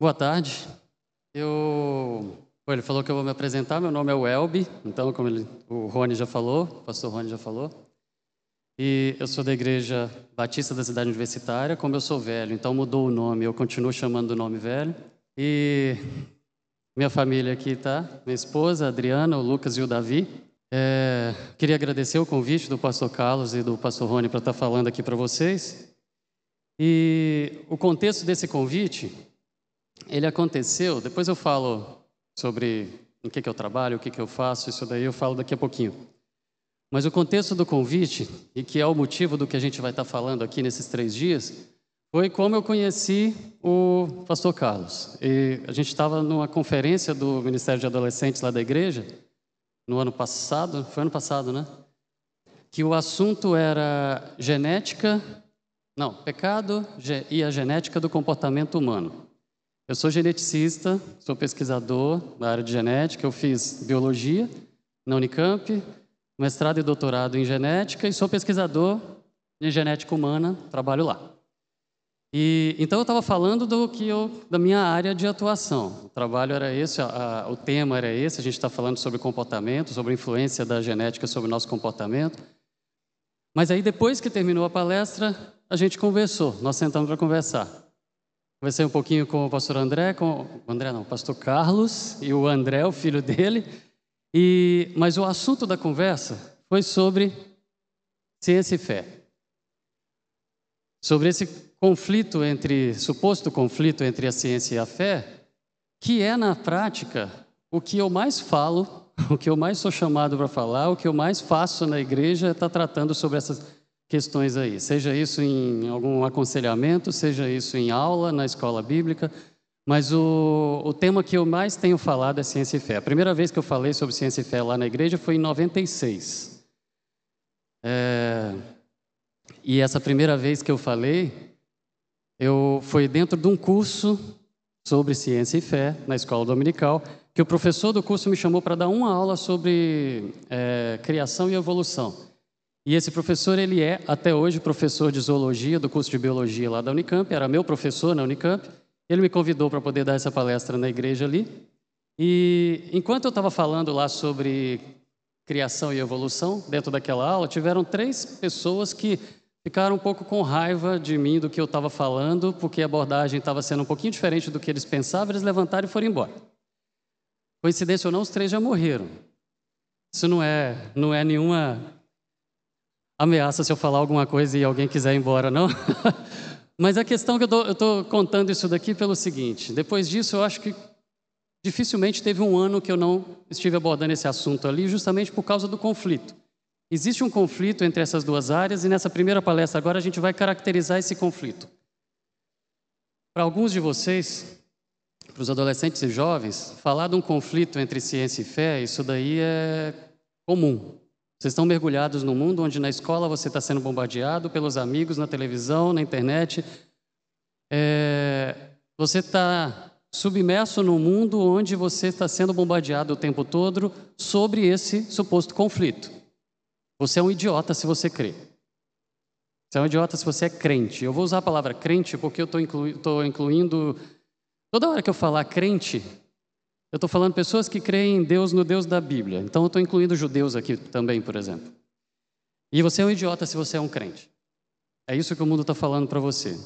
Boa tarde. Eu, Pô, ele falou que eu vou me apresentar. Meu nome é Welby, então, como ele, o Rony já falou, o pastor Rony já falou. E eu sou da Igreja Batista da Cidade Universitária. Como eu sou velho, então mudou o nome. Eu continuo chamando do nome velho. E minha família aqui tá, minha esposa, a Adriana, o Lucas e o Davi. É, queria agradecer o convite do pastor Carlos e do pastor Rony para estar tá falando aqui para vocês. E o contexto desse convite, ele aconteceu, depois eu falo sobre em que, que eu trabalho, o que, que eu faço, isso daí eu falo daqui a pouquinho. Mas o contexto do convite, e que é o motivo do que a gente vai estar falando aqui nesses três dias, foi como eu conheci o pastor Carlos. E a gente estava numa conferência do Ministério de Adolescentes lá da igreja, no ano passado, foi ano passado, né? Que o assunto era genética não, pecado e a genética do comportamento humano. Eu sou geneticista, sou pesquisador na área de genética, eu fiz biologia na Unicamp, mestrado e doutorado em genética e sou pesquisador em genética humana, trabalho lá. E então eu estava falando do que eu, da minha área de atuação. O trabalho era esse, a, a, o tema era esse. A gente está falando sobre comportamento, sobre a influência da genética sobre o nosso comportamento. Mas aí depois que terminou a palestra, a gente conversou, nós sentamos para conversar. Conversei um pouquinho com o pastor André, com o André não, o pastor Carlos e o André, o filho dele. E mas o assunto da conversa foi sobre ciência e fé. Sobre esse conflito entre suposto conflito entre a ciência e a fé, que é na prática o que eu mais falo, o que eu mais sou chamado para falar, o que eu mais faço na igreja é estar tá tratando sobre essas questões aí, seja isso em algum aconselhamento, seja isso em aula, na escola bíblica, mas o, o tema que eu mais tenho falado é ciência e fé. A primeira vez que eu falei sobre ciência e fé lá na igreja foi em 96. É, e essa primeira vez que eu falei, eu foi dentro de um curso sobre ciência e fé na escola dominical, que o professor do curso me chamou para dar uma aula sobre é, criação e evolução. E esse professor, ele é, até hoje, professor de zoologia do curso de biologia lá da Unicamp, era meu professor na Unicamp. Ele me convidou para poder dar essa palestra na igreja ali. E enquanto eu estava falando lá sobre criação e evolução, dentro daquela aula, tiveram três pessoas que ficaram um pouco com raiva de mim, do que eu estava falando, porque a abordagem estava sendo um pouquinho diferente do que eles pensavam, eles levantaram e foram embora. Coincidência ou não, os três já morreram. Isso não é, não é nenhuma ameaça se eu falar alguma coisa e alguém quiser ir embora, não? Mas a questão que eu estou contando isso daqui pelo seguinte: depois disso, eu acho que dificilmente teve um ano que eu não estive abordando esse assunto ali, justamente por causa do conflito. Existe um conflito entre essas duas áreas e nessa primeira palestra agora a gente vai caracterizar esse conflito. Para alguns de vocês, para os adolescentes e jovens, falar de um conflito entre ciência e fé, isso daí é comum. Vocês estão mergulhados no mundo onde na escola você está sendo bombardeado pelos amigos, na televisão, na internet. É, você está submerso no mundo onde você está sendo bombardeado o tempo todo sobre esse suposto conflito. Você é um idiota se você crê. Você é um idiota se você é crente. Eu vou usar a palavra crente porque eu estou inclu incluindo. Toda hora que eu falar crente, eu estou falando pessoas que creem em Deus no Deus da Bíblia. Então eu estou incluindo judeus aqui também, por exemplo. E você é um idiota se você é um crente. É isso que o mundo está falando para você.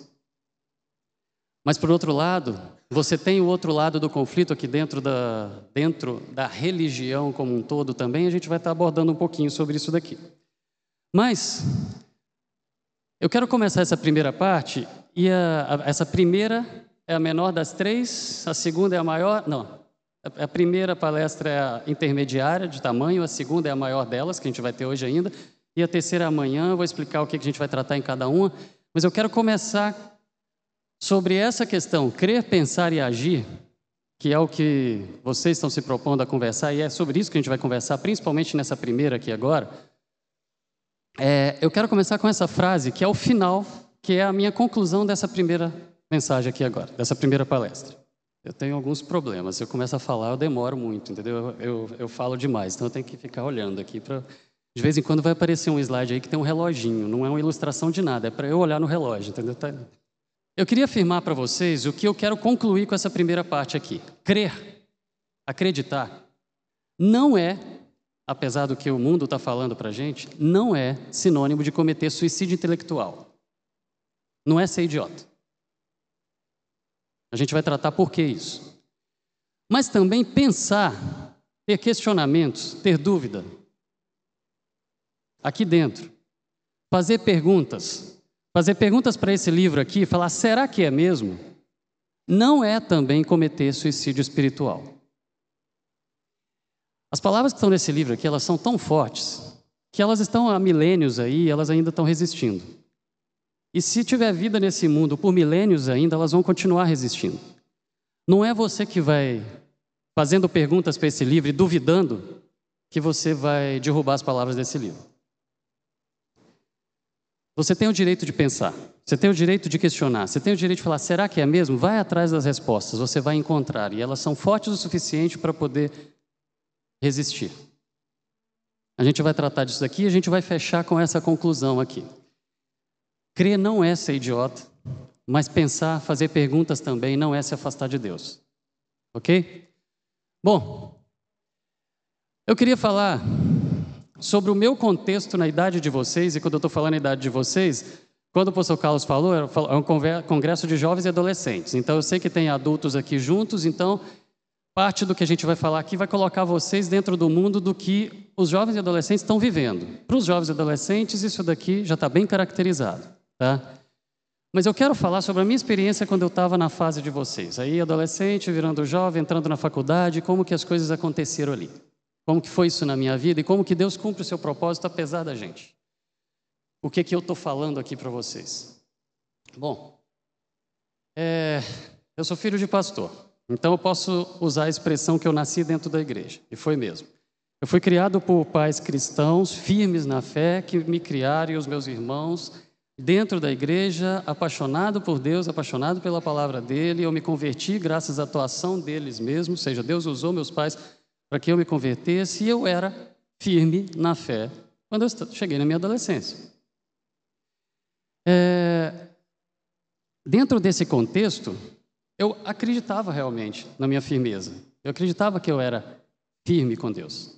Mas por outro lado, você tem o outro lado do conflito aqui dentro da, dentro da religião como um todo também. A gente vai estar tá abordando um pouquinho sobre isso daqui. Mas eu quero começar essa primeira parte e a, a, essa primeira é a menor das três, a segunda é a maior. Não, a primeira palestra é a intermediária de tamanho, a segunda é a maior delas, que a gente vai ter hoje ainda, e a terceira é amanhã. Vou explicar o que a gente vai tratar em cada uma, mas eu quero começar sobre essa questão, crer, pensar e agir, que é o que vocês estão se propondo a conversar, e é sobre isso que a gente vai conversar, principalmente nessa primeira aqui agora. É, eu quero começar com essa frase, que é o final, que é a minha conclusão dessa primeira mensagem aqui agora, dessa primeira palestra. Eu tenho alguns problemas. Eu começo a falar, eu demoro muito, entendeu? Eu, eu, eu falo demais, então eu tenho que ficar olhando aqui para. De vez em quando vai aparecer um slide aí que tem um reloginho. Não é uma ilustração de nada, é para eu olhar no relógio, entendeu? Tá... Eu queria afirmar para vocês o que eu quero concluir com essa primeira parte aqui. Crer, acreditar, não é, apesar do que o mundo está falando para a gente, não é sinônimo de cometer suicídio intelectual. Não é ser idiota. A gente vai tratar por que isso. Mas também pensar, ter questionamentos, ter dúvida. Aqui dentro. Fazer perguntas. Fazer perguntas para esse livro aqui, falar: será que é mesmo? Não é também cometer suicídio espiritual. As palavras que estão nesse livro aqui, elas são tão fortes que elas estão há milênios aí, elas ainda estão resistindo. E se tiver vida nesse mundo por milênios ainda, elas vão continuar resistindo. Não é você que vai fazendo perguntas para esse livro e duvidando que você vai derrubar as palavras desse livro. Você tem o direito de pensar, você tem o direito de questionar, você tem o direito de falar: será que é mesmo? Vai atrás das respostas, você vai encontrar, e elas são fortes o suficiente para poder resistir. A gente vai tratar disso aqui e a gente vai fechar com essa conclusão aqui. Crer não é ser idiota, mas pensar, fazer perguntas também não é se afastar de Deus. Ok? Bom, eu queria falar sobre o meu contexto na idade de vocês, e quando eu estou falando na idade de vocês, quando o professor Carlos falou, é um congresso de jovens e adolescentes. Então, eu sei que tem adultos aqui juntos, então, parte do que a gente vai falar aqui vai colocar vocês dentro do mundo do que os jovens e adolescentes estão vivendo. Para os jovens e adolescentes, isso daqui já está bem caracterizado. Tá? Mas eu quero falar sobre a minha experiência quando eu estava na fase de vocês. Aí, adolescente, virando jovem, entrando na faculdade, como que as coisas aconteceram ali. Como que foi isso na minha vida e como que Deus cumpre o seu propósito apesar da gente. O que que eu estou falando aqui para vocês? Bom, é, eu sou filho de pastor, então eu posso usar a expressão que eu nasci dentro da igreja, e foi mesmo. Eu fui criado por pais cristãos, firmes na fé, que me criaram e os meus irmãos, dentro da igreja, apaixonado por Deus, apaixonado pela palavra dele. Eu me converti graças à atuação deles mesmos, ou seja, Deus usou meus pais para que eu me convertesse e eu era firme na fé quando eu cheguei na minha adolescência. É, dentro desse contexto, eu acreditava realmente na minha firmeza. Eu acreditava que eu era firme com Deus.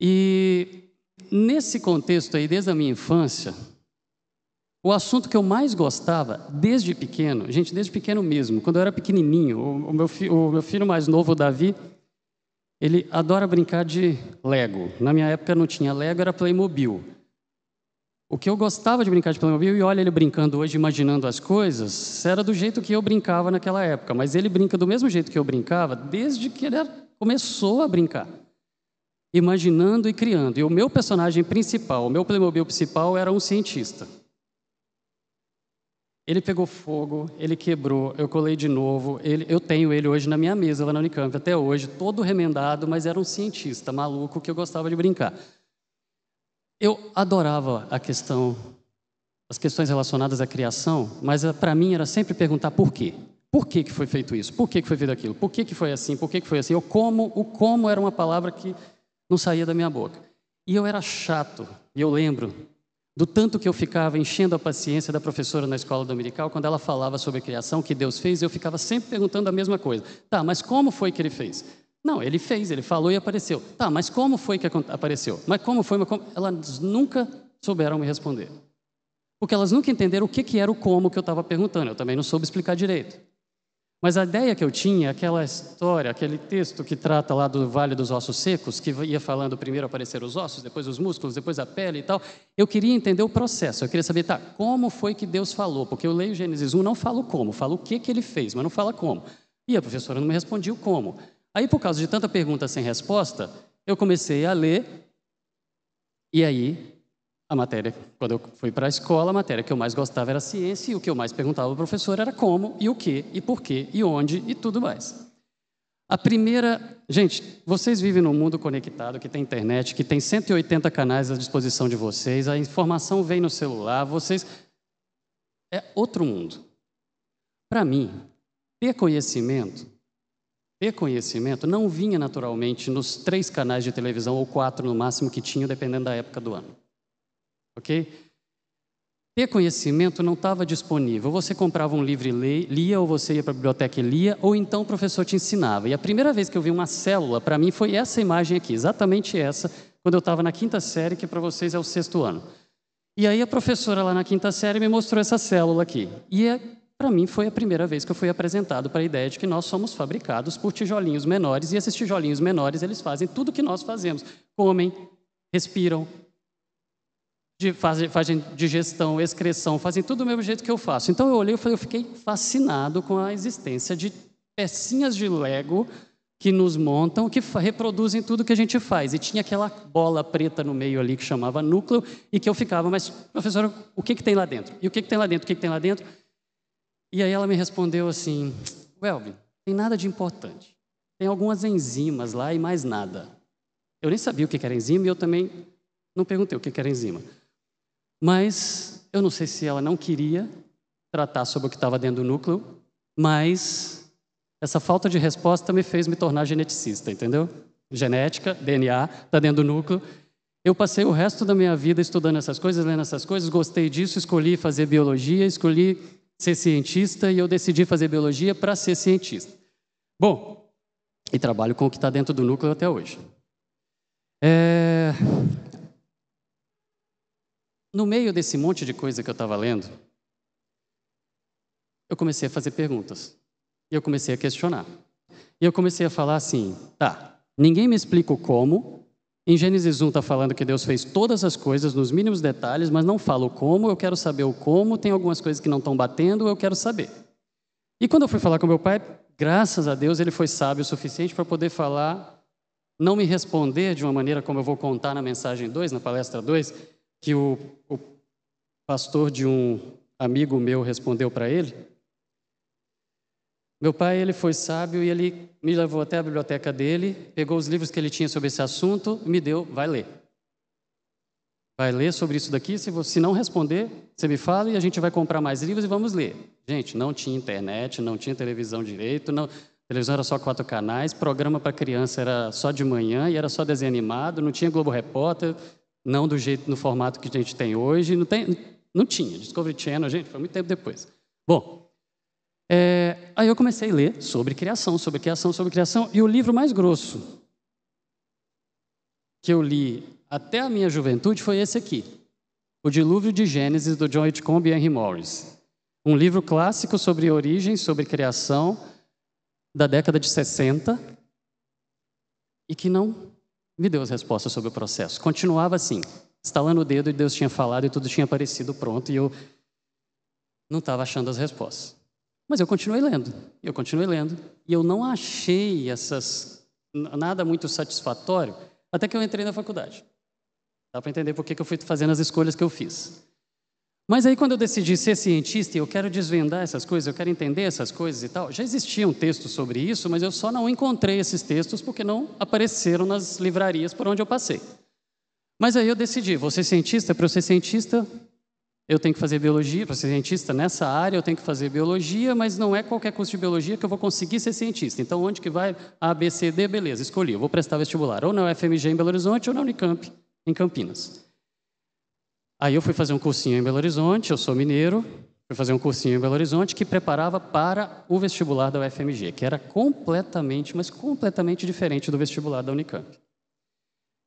E nesse contexto aí, desde a minha infância, o assunto que eu mais gostava, desde pequeno, gente, desde pequeno mesmo, quando eu era pequenininho, o, meu, fi, o meu filho mais novo, o Davi, ele adora brincar de Lego. Na minha época não tinha Lego, era Playmobil. O que eu gostava de brincar de Playmobil, e olha ele brincando hoje, imaginando as coisas, era do jeito que eu brincava naquela época. Mas ele brinca do mesmo jeito que eu brincava, desde que ele começou a brincar. Imaginando e criando. E o meu personagem principal, o meu Playmobil principal, era um cientista. Ele pegou fogo, ele quebrou, eu colei de novo. Ele, eu tenho ele hoje na minha mesa lá na Unicamp, até hoje, todo remendado, mas era um cientista maluco que eu gostava de brincar. Eu adorava a questão, as questões relacionadas à criação, mas eh, para mim era sempre perguntar por quê. Por que, que foi feito isso? Por que, que foi feito aquilo? Por que, que foi assim? Por que, que foi assim? O como, o como era uma palavra que não saía da minha boca. E eu era chato, e eu lembro do tanto que eu ficava enchendo a paciência da professora na escola dominical quando ela falava sobre a criação que Deus fez, eu ficava sempre perguntando a mesma coisa. Tá, mas como foi que ele fez? Não, ele fez, ele falou e apareceu. Tá, mas como foi que apareceu? Mas como foi? Mas como? Elas nunca souberam me responder. Porque elas nunca entenderam o que, que era o como que eu estava perguntando. Eu também não soube explicar direito. Mas a ideia que eu tinha, aquela história, aquele texto que trata lá do Vale dos Ossos Secos, que ia falando primeiro aparecer os ossos, depois os músculos, depois a pele e tal, eu queria entender o processo. Eu queria saber, tá, como foi que Deus falou? Porque eu leio Gênesis 1, não falo como, falo o que, que ele fez, mas não fala como. E a professora não me respondia o como. Aí, por causa de tanta pergunta sem resposta, eu comecei a ler, e aí a matéria, quando eu fui para a escola, a matéria que eu mais gostava era ciência, e o que eu mais perguntava ao professor era como, e o que, e por quê, e onde, e tudo mais. A primeira. Gente, vocês vivem num mundo conectado, que tem internet, que tem 180 canais à disposição de vocês, a informação vem no celular, vocês. É outro mundo. Para mim, ter conhecimento, ter conhecimento não vinha naturalmente nos três canais de televisão, ou quatro no máximo que tinha, dependendo da época do ano ok? ter conhecimento não estava disponível. Você comprava um livro e lia, ou você ia para a biblioteca e lia, ou então o professor te ensinava. E a primeira vez que eu vi uma célula, para mim, foi essa imagem aqui, exatamente essa, quando eu estava na quinta série, que para vocês é o sexto ano. E aí a professora lá na quinta série me mostrou essa célula aqui. E é, para mim foi a primeira vez que eu fui apresentado para a ideia de que nós somos fabricados por tijolinhos menores, e esses tijolinhos menores, eles fazem tudo o que nós fazemos. Comem, respiram, de, fazem, fazem digestão, excreção, fazem tudo do mesmo jeito que eu faço. Então eu olhei e eu fiquei fascinado com a existência de pecinhas de Lego que nos montam, que reproduzem tudo que a gente faz. E tinha aquela bola preta no meio ali que chamava núcleo, e que eu ficava, mas professora, o que, que tem lá dentro? E o que, que tem lá dentro? O que, que tem lá dentro? E aí ela me respondeu assim: Welby, tem nada de importante. Tem algumas enzimas lá e mais nada. Eu nem sabia o que era enzima e eu também não perguntei o que era enzima. Mas eu não sei se ela não queria tratar sobre o que estava dentro do núcleo, mas essa falta de resposta me fez me tornar geneticista, entendeu? Genética, DNA, está dentro do núcleo. Eu passei o resto da minha vida estudando essas coisas, lendo essas coisas, gostei disso, escolhi fazer biologia, escolhi ser cientista e eu decidi fazer biologia para ser cientista. Bom, e trabalho com o que está dentro do núcleo até hoje. É... No meio desse monte de coisa que eu estava lendo, eu comecei a fazer perguntas. E eu comecei a questionar. E eu comecei a falar assim: tá, ninguém me explica o como. Em Gênesis 1 está falando que Deus fez todas as coisas nos mínimos detalhes, mas não fala o como. Eu quero saber o como. Tem algumas coisas que não estão batendo, eu quero saber. E quando eu fui falar com meu pai, graças a Deus ele foi sábio o suficiente para poder falar, não me responder de uma maneira como eu vou contar na mensagem 2, na palestra 2, que o, o pastor de um amigo meu respondeu para ele. Meu pai, ele foi sábio e ele me levou até a biblioteca dele, pegou os livros que ele tinha sobre esse assunto e me deu, vai ler. Vai ler sobre isso daqui, se você não responder, você me fala e a gente vai comprar mais livros e vamos ler. Gente, não tinha internet, não tinha televisão direito, não, televisão era só quatro canais, programa para criança era só de manhã e era só desenho animado, não tinha Globo Repórter, não do jeito, no formato que a gente tem hoje, não, tem, não tinha. Discovery Channel, gente, foi muito tempo depois. Bom, é, aí eu comecei a ler sobre criação, sobre criação, sobre criação, e o livro mais grosso que eu li até a minha juventude foi esse aqui, O Dilúvio de Gênesis, do John Whitcomb e Henry Morris. Um livro clássico sobre origem, sobre criação, da década de 60, e que não me deu as respostas sobre o processo. Continuava assim, estalando o dedo e Deus tinha falado e tudo tinha aparecido pronto e eu não estava achando as respostas. Mas eu continuei lendo, eu continuei lendo e eu não achei essas nada muito satisfatório até que eu entrei na faculdade. Dá para entender por que eu fui fazendo as escolhas que eu fiz. Mas aí, quando eu decidi ser cientista e eu quero desvendar essas coisas, eu quero entender essas coisas e tal, já existia um texto sobre isso, mas eu só não encontrei esses textos porque não apareceram nas livrarias por onde eu passei. Mas aí eu decidi, vou ser cientista, para eu ser cientista, eu tenho que fazer biologia, para ser cientista nessa área eu tenho que fazer biologia, mas não é qualquer curso de biologia que eu vou conseguir ser cientista. Então, onde que vai? A, B, C, D, beleza, escolhi. Eu vou prestar vestibular ou na UFMG em Belo Horizonte ou na Unicamp em Campinas. Aí eu fui fazer um cursinho em Belo Horizonte, eu sou mineiro, fui fazer um cursinho em Belo Horizonte que preparava para o vestibular da UFMG, que era completamente, mas completamente diferente do vestibular da Unicamp.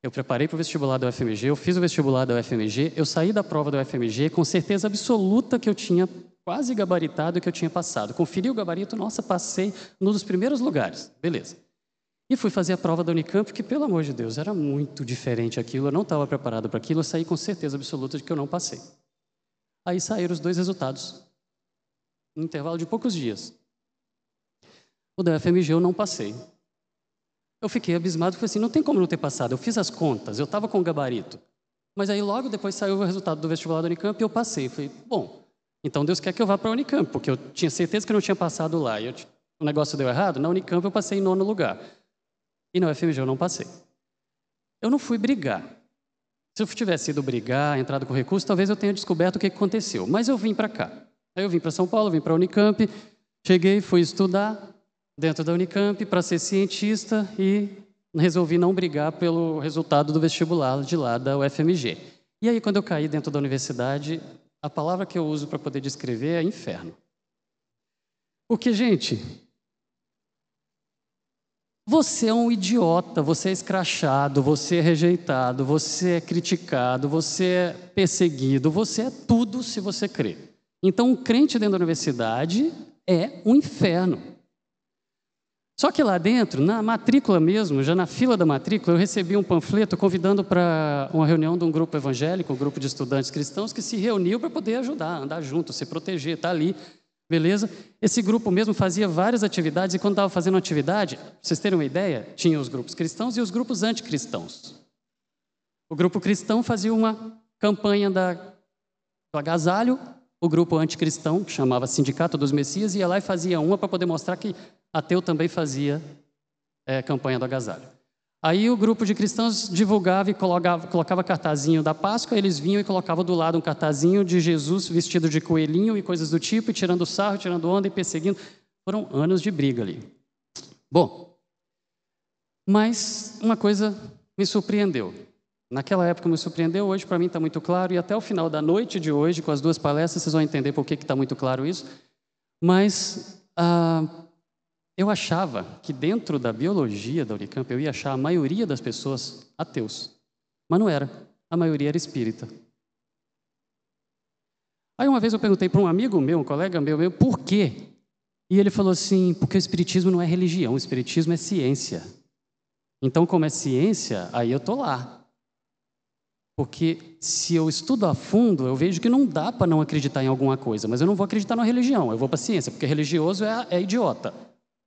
Eu preparei para o vestibular da UFMG, eu fiz o vestibular da UFMG, eu saí da prova da UFMG com certeza absoluta que eu tinha quase gabaritado que eu tinha passado. Conferi o gabarito, nossa, passei num dos primeiros lugares. Beleza. E fui fazer a prova da Unicamp, que, pelo amor de Deus, era muito diferente aquilo, eu não estava preparado para aquilo, eu saí com certeza absoluta de que eu não passei. Aí saíram os dois resultados, no intervalo de poucos dias. O da FMG eu não passei. Eu fiquei abismado, falei assim, não tem como não ter passado, eu fiz as contas, eu estava com o gabarito. Mas aí logo depois saiu o resultado do vestibular da Unicamp e eu passei. Falei, bom, então Deus quer que eu vá para a Unicamp, porque eu tinha certeza que eu não tinha passado lá. E eu, o negócio deu errado, na Unicamp eu passei em nono lugar. E na UFMG eu não passei. Eu não fui brigar. Se eu tivesse ido brigar, entrado com recurso, talvez eu tenha descoberto o que aconteceu. Mas eu vim para cá. Aí eu vim para São Paulo, vim para a Unicamp, cheguei, fui estudar dentro da Unicamp para ser cientista e resolvi não brigar pelo resultado do vestibular de lá da UFMG. E aí, quando eu caí dentro da universidade, a palavra que eu uso para poder descrever é inferno. Porque, gente, você é um idiota, você é escrachado, você é rejeitado, você é criticado, você é perseguido, você é tudo se você crê. Então, um crente dentro da universidade é um inferno. Só que lá dentro, na matrícula mesmo, já na fila da matrícula, eu recebi um panfleto convidando para uma reunião de um grupo evangélico, um grupo de estudantes cristãos que se reuniu para poder ajudar, andar junto, se proteger, estar tá ali, beleza? Esse grupo mesmo fazia várias atividades e quando estava fazendo atividade, para vocês terem uma ideia, tinha os grupos cristãos e os grupos anticristãos. O grupo cristão fazia uma campanha da, do agasalho, o grupo anticristão, que chamava Sindicato dos Messias, ia lá e fazia uma para poder mostrar que ateu também fazia é, campanha do agasalho. Aí o grupo de cristãos divulgava e colocava, colocava cartazinho da Páscoa, eles vinham e colocavam do lado um cartazinho de Jesus vestido de coelhinho e coisas do tipo, e tirando sarro, tirando onda e perseguindo. Foram anos de briga ali. Bom, mas uma coisa me surpreendeu. Naquela época me surpreendeu, hoje para mim está muito claro, e até o final da noite de hoje, com as duas palestras, vocês vão entender por que está muito claro isso. Mas ah, eu achava que dentro da biologia da Unicamp eu ia achar a maioria das pessoas ateus, mas não era. A maioria era espírita. Aí uma vez eu perguntei para um amigo meu, um colega meu, meu, por quê? E ele falou assim: porque o espiritismo não é religião, o espiritismo é ciência. Então, como é ciência, aí eu tô lá. Porque se eu estudo a fundo, eu vejo que não dá para não acreditar em alguma coisa, mas eu não vou acreditar na religião, eu vou para a ciência, porque religioso é, é idiota.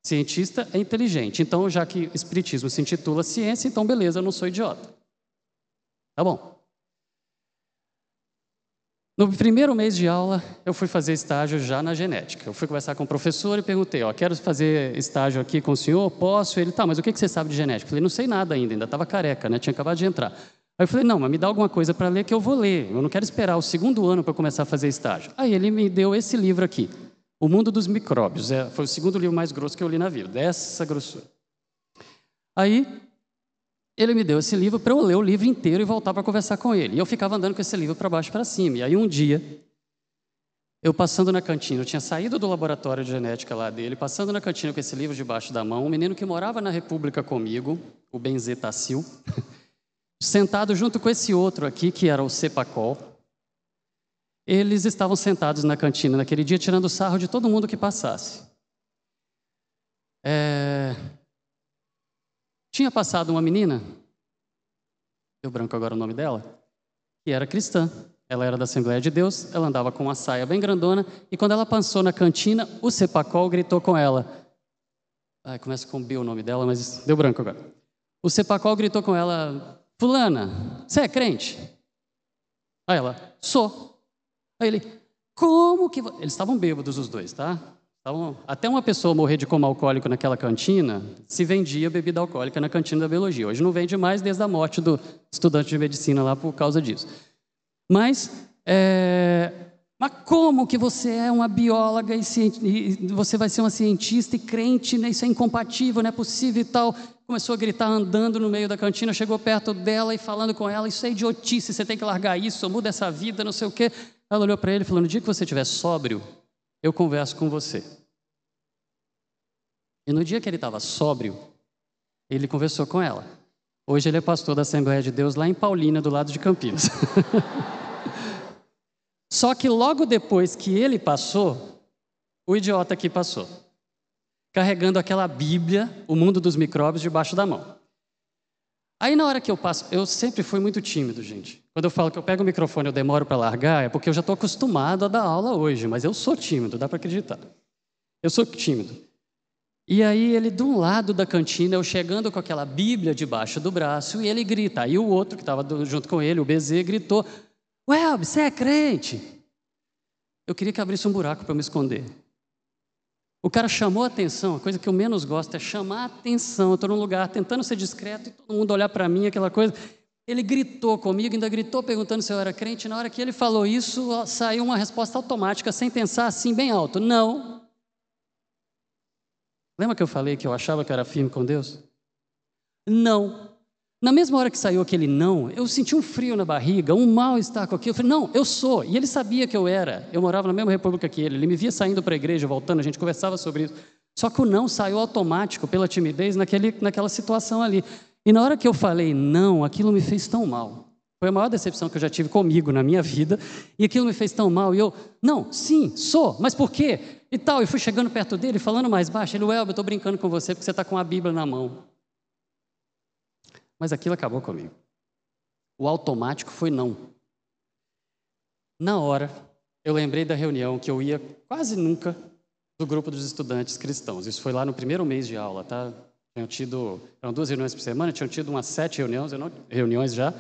Cientista é inteligente. Então, já que espiritismo se intitula ciência, então beleza, eu não sou idiota. Tá bom. No primeiro mês de aula, eu fui fazer estágio já na genética. Eu fui conversar com o professor e perguntei: Ó, quero fazer estágio aqui com o senhor, posso? Ele, tá, mas o que você sabe de genética? Eu falei: Não sei nada ainda, ainda estava careca, né? tinha acabado de entrar. Aí eu falei, não, mas me dá alguma coisa para ler que eu vou ler. Eu não quero esperar o segundo ano para começar a fazer estágio. Aí ele me deu esse livro aqui, O Mundo dos Micróbios. É, foi o segundo livro mais grosso que eu li na vida, dessa grossura. Aí ele me deu esse livro para eu ler o livro inteiro e voltar para conversar com ele. E eu ficava andando com esse livro para baixo e para cima. E aí um dia, eu passando na cantina, eu tinha saído do laboratório de genética lá dele, passando na cantina com esse livro debaixo da mão, um menino que morava na República comigo, o Benzetacil, sentado junto com esse outro aqui, que era o Cepacol. Eles estavam sentados na cantina naquele dia, tirando sarro de todo mundo que passasse. É... Tinha passado uma menina, deu branco agora o nome dela, que era cristã. Ela era da Assembleia de Deus, ela andava com uma saia bem grandona, e quando ela passou na cantina, o Cepacol gritou com ela. Ai, começa com B o nome dela, mas deu branco agora. O Cepacol gritou com ela: Fulana, você é crente? Aí ela, sou. Aí ele, como que. Eles estavam bêbados os dois, tá? Estavam... Até uma pessoa morrer de coma alcoólico naquela cantina, se vendia bebida alcoólica na cantina da biologia. Hoje não vende mais desde a morte do estudante de medicina lá por causa disso. Mas, é... mas como que você é uma bióloga e, e você vai ser uma cientista e crente, né? isso é incompatível, não é possível e tal começou a gritar andando no meio da cantina, chegou perto dela e falando com ela: Isso é idiotice, você tem que largar isso, muda essa vida, não sei o quê. Ela olhou para ele e falou: No dia que você estiver sóbrio, eu converso com você. E no dia que ele estava sóbrio, ele conversou com ela. Hoje ele é pastor da Assembleia de Deus lá em Paulínia, do lado de Campinas. Só que logo depois que ele passou, o idiota aqui passou carregando aquela Bíblia, o mundo dos micróbios, debaixo da mão. Aí na hora que eu passo, eu sempre fui muito tímido, gente. Quando eu falo que eu pego o microfone e eu demoro para largar, é porque eu já estou acostumado a dar aula hoje, mas eu sou tímido, dá para acreditar. Eu sou tímido. E aí ele, de um lado da cantina, eu chegando com aquela Bíblia debaixo do braço, e ele grita. Aí o outro que estava junto com ele, o BZ, gritou: Welb, você é crente? Eu queria que abrisse um buraco para me esconder. O cara chamou a atenção, a coisa que eu menos gosto é chamar a atenção. Eu estou num lugar tentando ser discreto e todo mundo olhar para mim, aquela coisa. Ele gritou comigo, ainda gritou perguntando se eu era crente. Na hora que ele falou isso, saiu uma resposta automática, sem pensar assim, bem alto: Não. Lembra que eu falei que eu achava que eu era firme com Deus? Não. Na mesma hora que saiu aquele não, eu senti um frio na barriga, um mal-estar com aquilo. Eu falei, não, eu sou. E ele sabia que eu era. Eu morava na mesma república que ele. Ele me via saindo para a igreja, voltando, a gente conversava sobre isso. Só que o não saiu automático pela timidez naquele, naquela situação ali. E na hora que eu falei não, aquilo me fez tão mal. Foi a maior decepção que eu já tive comigo na minha vida. E aquilo me fez tão mal. E eu, não, sim, sou, mas por quê? E tal. E fui chegando perto dele, falando mais baixo. Ele, Welber, eu estou brincando com você porque você está com a Bíblia na mão. Mas aquilo acabou comigo. O automático foi não. Na hora, eu lembrei da reunião que eu ia quase nunca do grupo dos estudantes cristãos. Isso foi lá no primeiro mês de aula, tá? Tinham tido, eram duas reuniões por semana, tinham tido umas sete reuniões, não, reuniões já,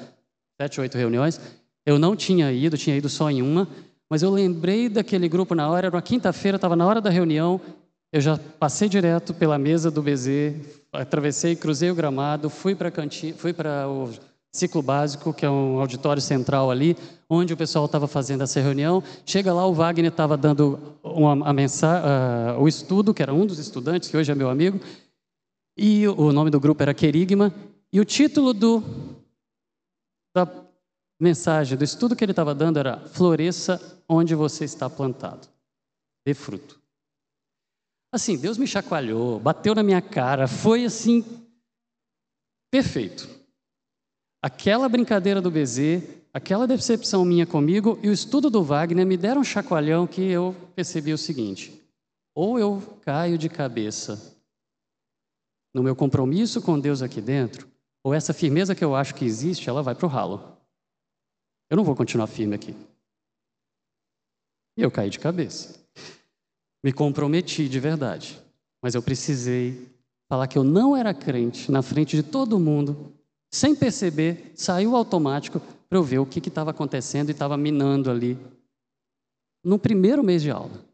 sete, oito reuniões. Eu não tinha ido, tinha ido só em uma, mas eu lembrei daquele grupo na hora, era uma quinta-feira, estava na hora da reunião, eu já passei direto pela mesa do BZ, atravessei, cruzei o gramado, fui para fui para o ciclo básico, que é um auditório central ali, onde o pessoal estava fazendo essa reunião. Chega lá, o Wagner estava dando uma, a uh, o estudo, que era um dos estudantes, que hoje é meu amigo, e o nome do grupo era Querigma, e o título do, da mensagem, do estudo que ele estava dando era Floresça onde você está plantado, dê fruto. Assim, Deus me chacoalhou, bateu na minha cara, foi assim, perfeito. Aquela brincadeira do BZ, aquela decepção minha comigo e o estudo do Wagner me deram um chacoalhão que eu percebi o seguinte: ou eu caio de cabeça no meu compromisso com Deus aqui dentro, ou essa firmeza que eu acho que existe, ela vai para o ralo. Eu não vou continuar firme aqui. E eu caí de cabeça. Me comprometi de verdade, mas eu precisei falar que eu não era crente na frente de todo mundo, sem perceber, saiu automático para eu ver o que estava acontecendo e estava minando ali no primeiro mês de aula.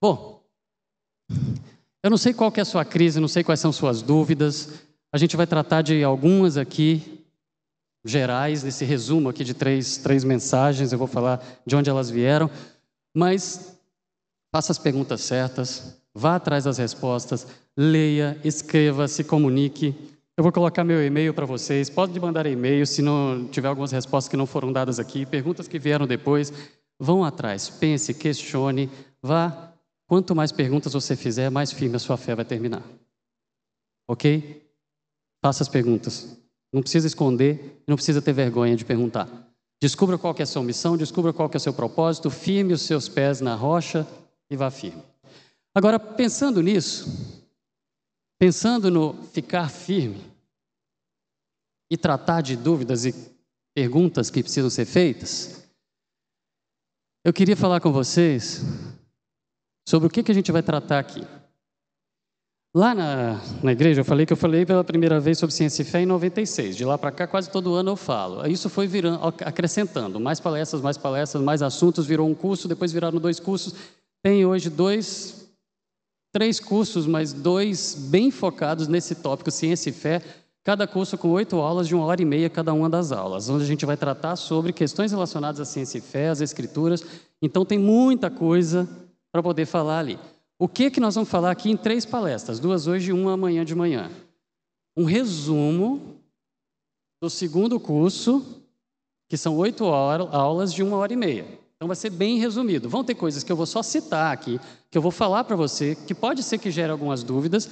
Bom, eu não sei qual é a sua crise, não sei quais são suas dúvidas. A gente vai tratar de algumas aqui gerais, nesse resumo aqui de três, três mensagens. Eu vou falar de onde elas vieram, mas Faça as perguntas certas, vá atrás das respostas, leia, escreva, se comunique. Eu vou colocar meu e-mail para vocês. Pode mandar e-mail se não tiver algumas respostas que não foram dadas aqui, perguntas que vieram depois. Vão atrás, pense, questione, vá. Quanto mais perguntas você fizer, mais firme a sua fé vai terminar. Ok? Faça as perguntas. Não precisa esconder, não precisa ter vergonha de perguntar. Descubra qual é a sua missão, descubra qual é o seu propósito, firme os seus pés na rocha e vá firme. Agora, pensando nisso, pensando no ficar firme e tratar de dúvidas e perguntas que precisam ser feitas, eu queria falar com vocês sobre o que, que a gente vai tratar aqui. Lá na, na igreja, eu falei que eu falei pela primeira vez sobre ciência e fé em 96. De lá para cá, quase todo ano eu falo. Isso foi virando, acrescentando. Mais palestras, mais palestras, mais assuntos. Virou um curso, depois viraram dois cursos. Tem hoje dois, três cursos, mas dois bem focados nesse tópico, ciência e fé. Cada curso com oito aulas de uma hora e meia cada uma das aulas, onde a gente vai tratar sobre questões relacionadas à ciência e fé, às escrituras. Então tem muita coisa para poder falar ali. O que que nós vamos falar aqui em três palestras, duas hoje e uma amanhã de manhã? Um resumo do segundo curso, que são oito aulas de uma hora e meia. Então vai ser bem resumido. Vão ter coisas que eu vou só citar aqui, que eu vou falar para você, que pode ser que gere algumas dúvidas,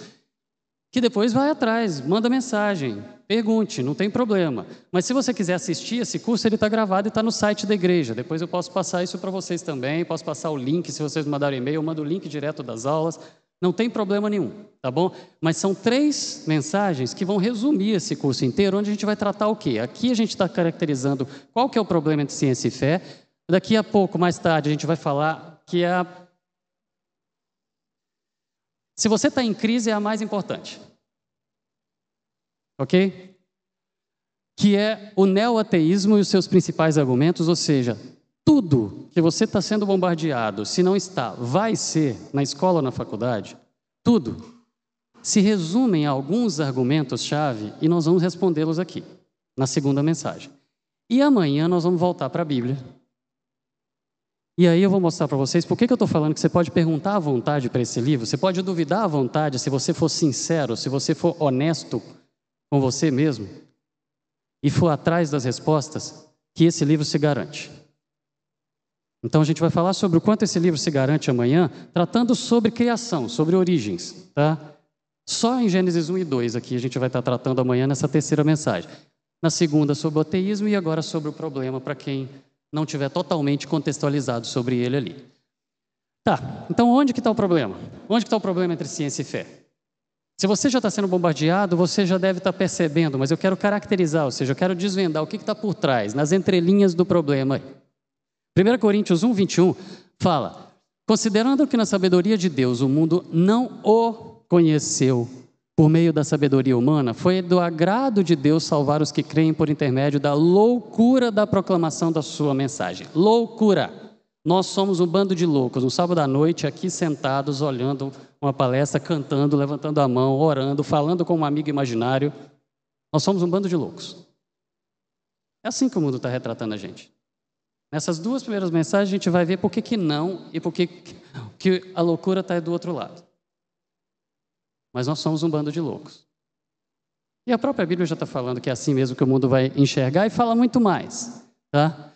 que depois vai atrás, manda mensagem, pergunte, não tem problema. Mas se você quiser assistir esse curso, ele está gravado e está no site da igreja. Depois eu posso passar isso para vocês também, posso passar o link, se vocês mandarem e-mail, eu mando o link direto das aulas. Não tem problema nenhum, tá bom? Mas são três mensagens que vão resumir esse curso inteiro, onde a gente vai tratar o quê? Aqui a gente está caracterizando qual que é o problema entre ciência e fé, Daqui a pouco, mais tarde, a gente vai falar que a. Se você está em crise, é a mais importante. Ok? Que é o neoateísmo e os seus principais argumentos, ou seja, tudo que você está sendo bombardeado, se não está, vai ser na escola ou na faculdade, tudo, se resume em alguns argumentos-chave e nós vamos respondê-los aqui, na segunda mensagem. E amanhã nós vamos voltar para a Bíblia e aí eu vou mostrar para vocês por que, que eu estou falando que você pode perguntar à vontade para esse livro, você pode duvidar à vontade se você for sincero, se você for honesto com você mesmo. e for atrás das respostas, que esse livro se garante. Então a gente vai falar sobre o quanto esse livro se garante amanhã, tratando sobre criação, sobre origens, tá? Só em Gênesis 1 e 2 aqui a gente vai estar tratando amanhã nessa terceira mensagem. Na segunda sobre o ateísmo e agora sobre o problema para quem não tiver totalmente contextualizado sobre ele ali. Tá, então onde que está o problema? Onde que está o problema entre ciência e fé? Se você já está sendo bombardeado, você já deve estar tá percebendo, mas eu quero caracterizar, ou seja, eu quero desvendar o que está por trás, nas entrelinhas do problema. 1 Coríntios 1, 21 fala: Considerando que na sabedoria de Deus o mundo não o conheceu por meio da sabedoria humana, foi do agrado de Deus salvar os que creem por intermédio da loucura da proclamação da sua mensagem. Loucura! Nós somos um bando de loucos, um sábado à noite, aqui sentados, olhando uma palestra, cantando, levantando a mão, orando, falando com um amigo imaginário. Nós somos um bando de loucos. É assim que o mundo está retratando a gente. Nessas duas primeiras mensagens, a gente vai ver por que, que não e por que, que a loucura está do outro lado. Mas nós somos um bando de loucos. E a própria Bíblia já está falando que é assim mesmo que o mundo vai enxergar e fala muito mais. Tá?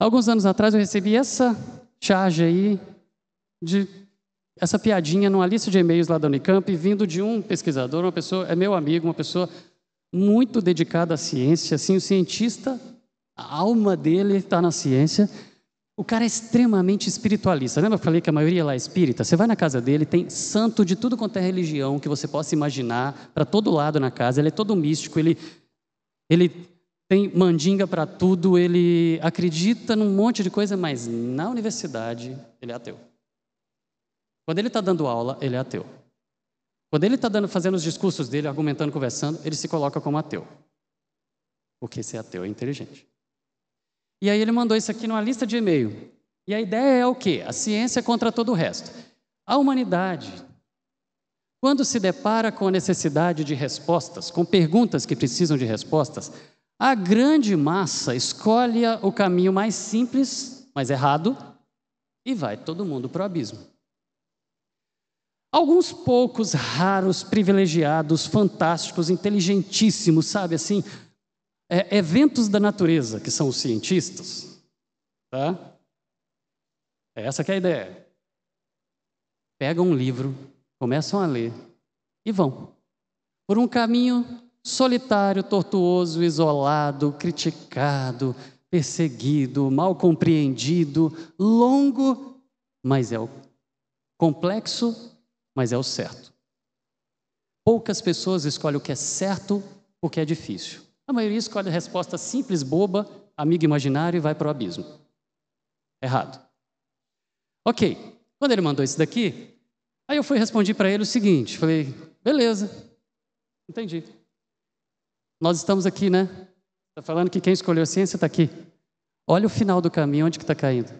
Alguns anos atrás eu recebi essa charge aí de essa piadinha numa lista de e-mails lá da Unicamp, vindo de um pesquisador, uma pessoa, é meu amigo, uma pessoa muito dedicada à ciência, assim, o cientista, a alma dele está na ciência. O cara é extremamente espiritualista. Lembra que eu falei que a maioria lá é espírita? Você vai na casa dele, tem santo de tudo quanto é religião que você possa imaginar, para todo lado na casa. Ele é todo místico, ele, ele tem mandinga para tudo, ele acredita num monte de coisa, mas na universidade ele é ateu. Quando ele está dando aula, ele é ateu. Quando ele está fazendo os discursos dele, argumentando, conversando, ele se coloca como ateu. Porque ser ateu é inteligente. E aí ele mandou isso aqui numa lista de e-mail. E a ideia é o quê? A ciência contra todo o resto. A humanidade, quando se depara com a necessidade de respostas, com perguntas que precisam de respostas, a grande massa escolhe o caminho mais simples, mas errado, e vai todo mundo para o abismo. Alguns poucos, raros, privilegiados, fantásticos, inteligentíssimos, sabe assim, é, eventos da natureza, que são os cientistas, tá? É essa é a ideia. Pegam um livro, começam a ler e vão. Por um caminho solitário, tortuoso, isolado, criticado, perseguido, mal compreendido, longo, mas é o complexo, mas é o certo. Poucas pessoas escolhem o que é certo porque é difícil. A maioria escolhe a resposta simples, boba, amigo imaginário e vai para o abismo. Errado. Ok, quando ele mandou isso daqui, aí eu fui respondi para ele o seguinte: falei, beleza, entendi. Nós estamos aqui, né? Está falando que quem escolheu a ciência está aqui. Olha o final do caminho, onde que está caindo.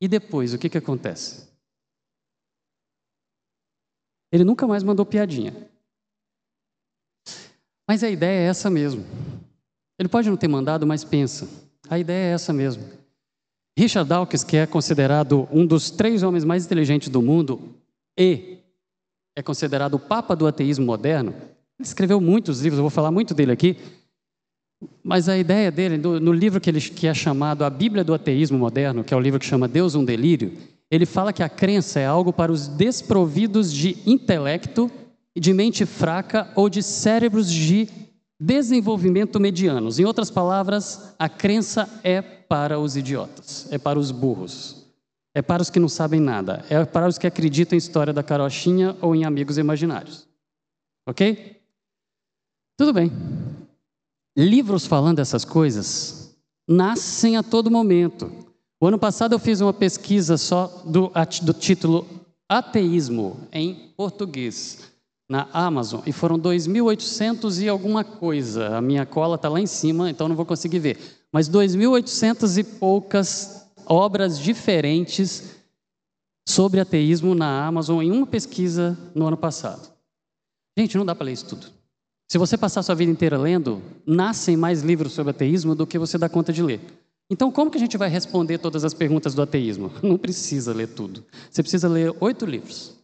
E depois, o que, que acontece? Ele nunca mais mandou piadinha. Mas a ideia é essa mesmo. Ele pode não ter mandado, mas pensa. A ideia é essa mesmo. Richard Dawkins, que é considerado um dos três homens mais inteligentes do mundo e é considerado o papa do ateísmo moderno, ele escreveu muitos livros, eu vou falar muito dele aqui, mas a ideia dele, no, livro que, ele, que é chamado A Bíblia do Ateísmo Moderno, que é o livro que chama Deus um Delírio, ele fala que a crença é algo para os desprovidos de intelecto, de mente fraca ou de cérebros de desenvolvimento medianos. Em outras palavras, a crença é para os idiotas, é para os burros, é para os que não sabem nada, é para os que acreditam em história da carochinha ou em amigos imaginários. Ok? Tudo bem. Livros falando essas coisas nascem a todo momento. O ano passado eu fiz uma pesquisa só do, do título Ateísmo em português na Amazon e foram 2.800 e alguma coisa. A minha cola está lá em cima, então não vou conseguir ver. Mas 2.800 e poucas obras diferentes sobre ateísmo na Amazon em uma pesquisa no ano passado. Gente, não dá para ler isso tudo. Se você passar sua vida inteira lendo, nascem mais livros sobre ateísmo do que você dá conta de ler. Então, como que a gente vai responder todas as perguntas do ateísmo? Não precisa ler tudo. Você precisa ler oito livros.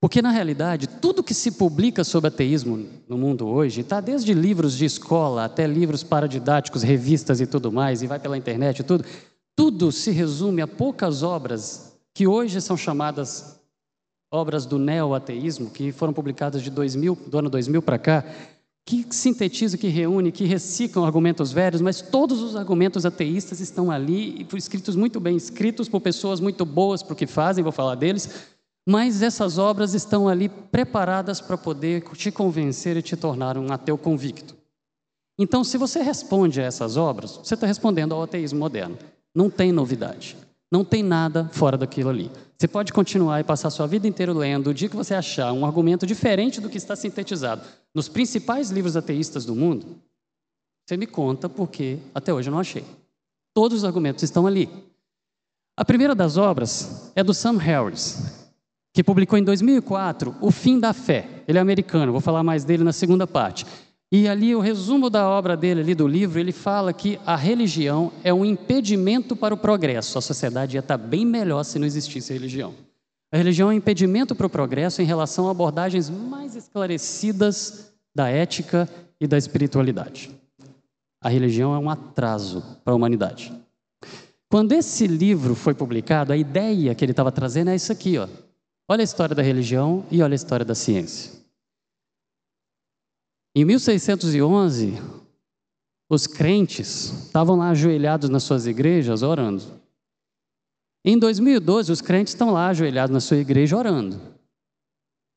Porque, na realidade, tudo que se publica sobre ateísmo no mundo hoje, está desde livros de escola até livros paradidáticos, revistas e tudo mais, e vai pela internet e tudo, tudo se resume a poucas obras que hoje são chamadas obras do neo-ateísmo, que foram publicadas de 2000, do ano 2000 para cá, que sintetizam, que reúnem, que reciclam argumentos velhos, mas todos os argumentos ateístas estão ali, escritos muito bem, escritos por pessoas muito boas para o que fazem, vou falar deles, mas essas obras estão ali preparadas para poder te convencer e te tornar um ateu convicto. Então, se você responde a essas obras, você está respondendo ao ateísmo moderno. Não tem novidade. Não tem nada fora daquilo ali. Você pode continuar e passar sua vida inteira lendo. O dia que você achar um argumento diferente do que está sintetizado nos principais livros ateístas do mundo, você me conta porque até hoje eu não achei. Todos os argumentos estão ali. A primeira das obras é do Sam Harris, que publicou em 2004 O Fim da Fé. Ele é americano, vou falar mais dele na segunda parte. E ali o resumo da obra dele, ali do livro, ele fala que a religião é um impedimento para o progresso. A sociedade ia estar bem melhor se não existisse religião. A religião é um impedimento para o progresso em relação a abordagens mais esclarecidas da ética e da espiritualidade. A religião é um atraso para a humanidade. Quando esse livro foi publicado, a ideia que ele estava trazendo é isso aqui, ó. Olha a história da religião e olha a história da ciência. Em 1611, os crentes estavam lá ajoelhados nas suas igrejas orando. Em 2012, os crentes estão lá ajoelhados na sua igreja orando.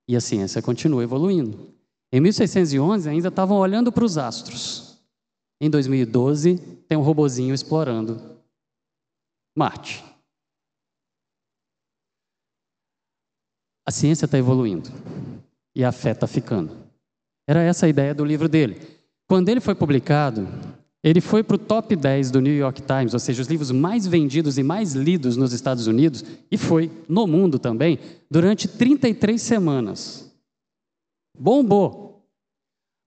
E a ciência continua evoluindo. Em 1611, ainda estavam olhando para os astros. Em 2012, tem um robozinho explorando Marte. A ciência está evoluindo e a fé está ficando. Era essa a ideia do livro dele. Quando ele foi publicado, ele foi para o top 10 do New York Times, ou seja, os livros mais vendidos e mais lidos nos Estados Unidos, e foi no mundo também, durante 33 semanas. Bombou.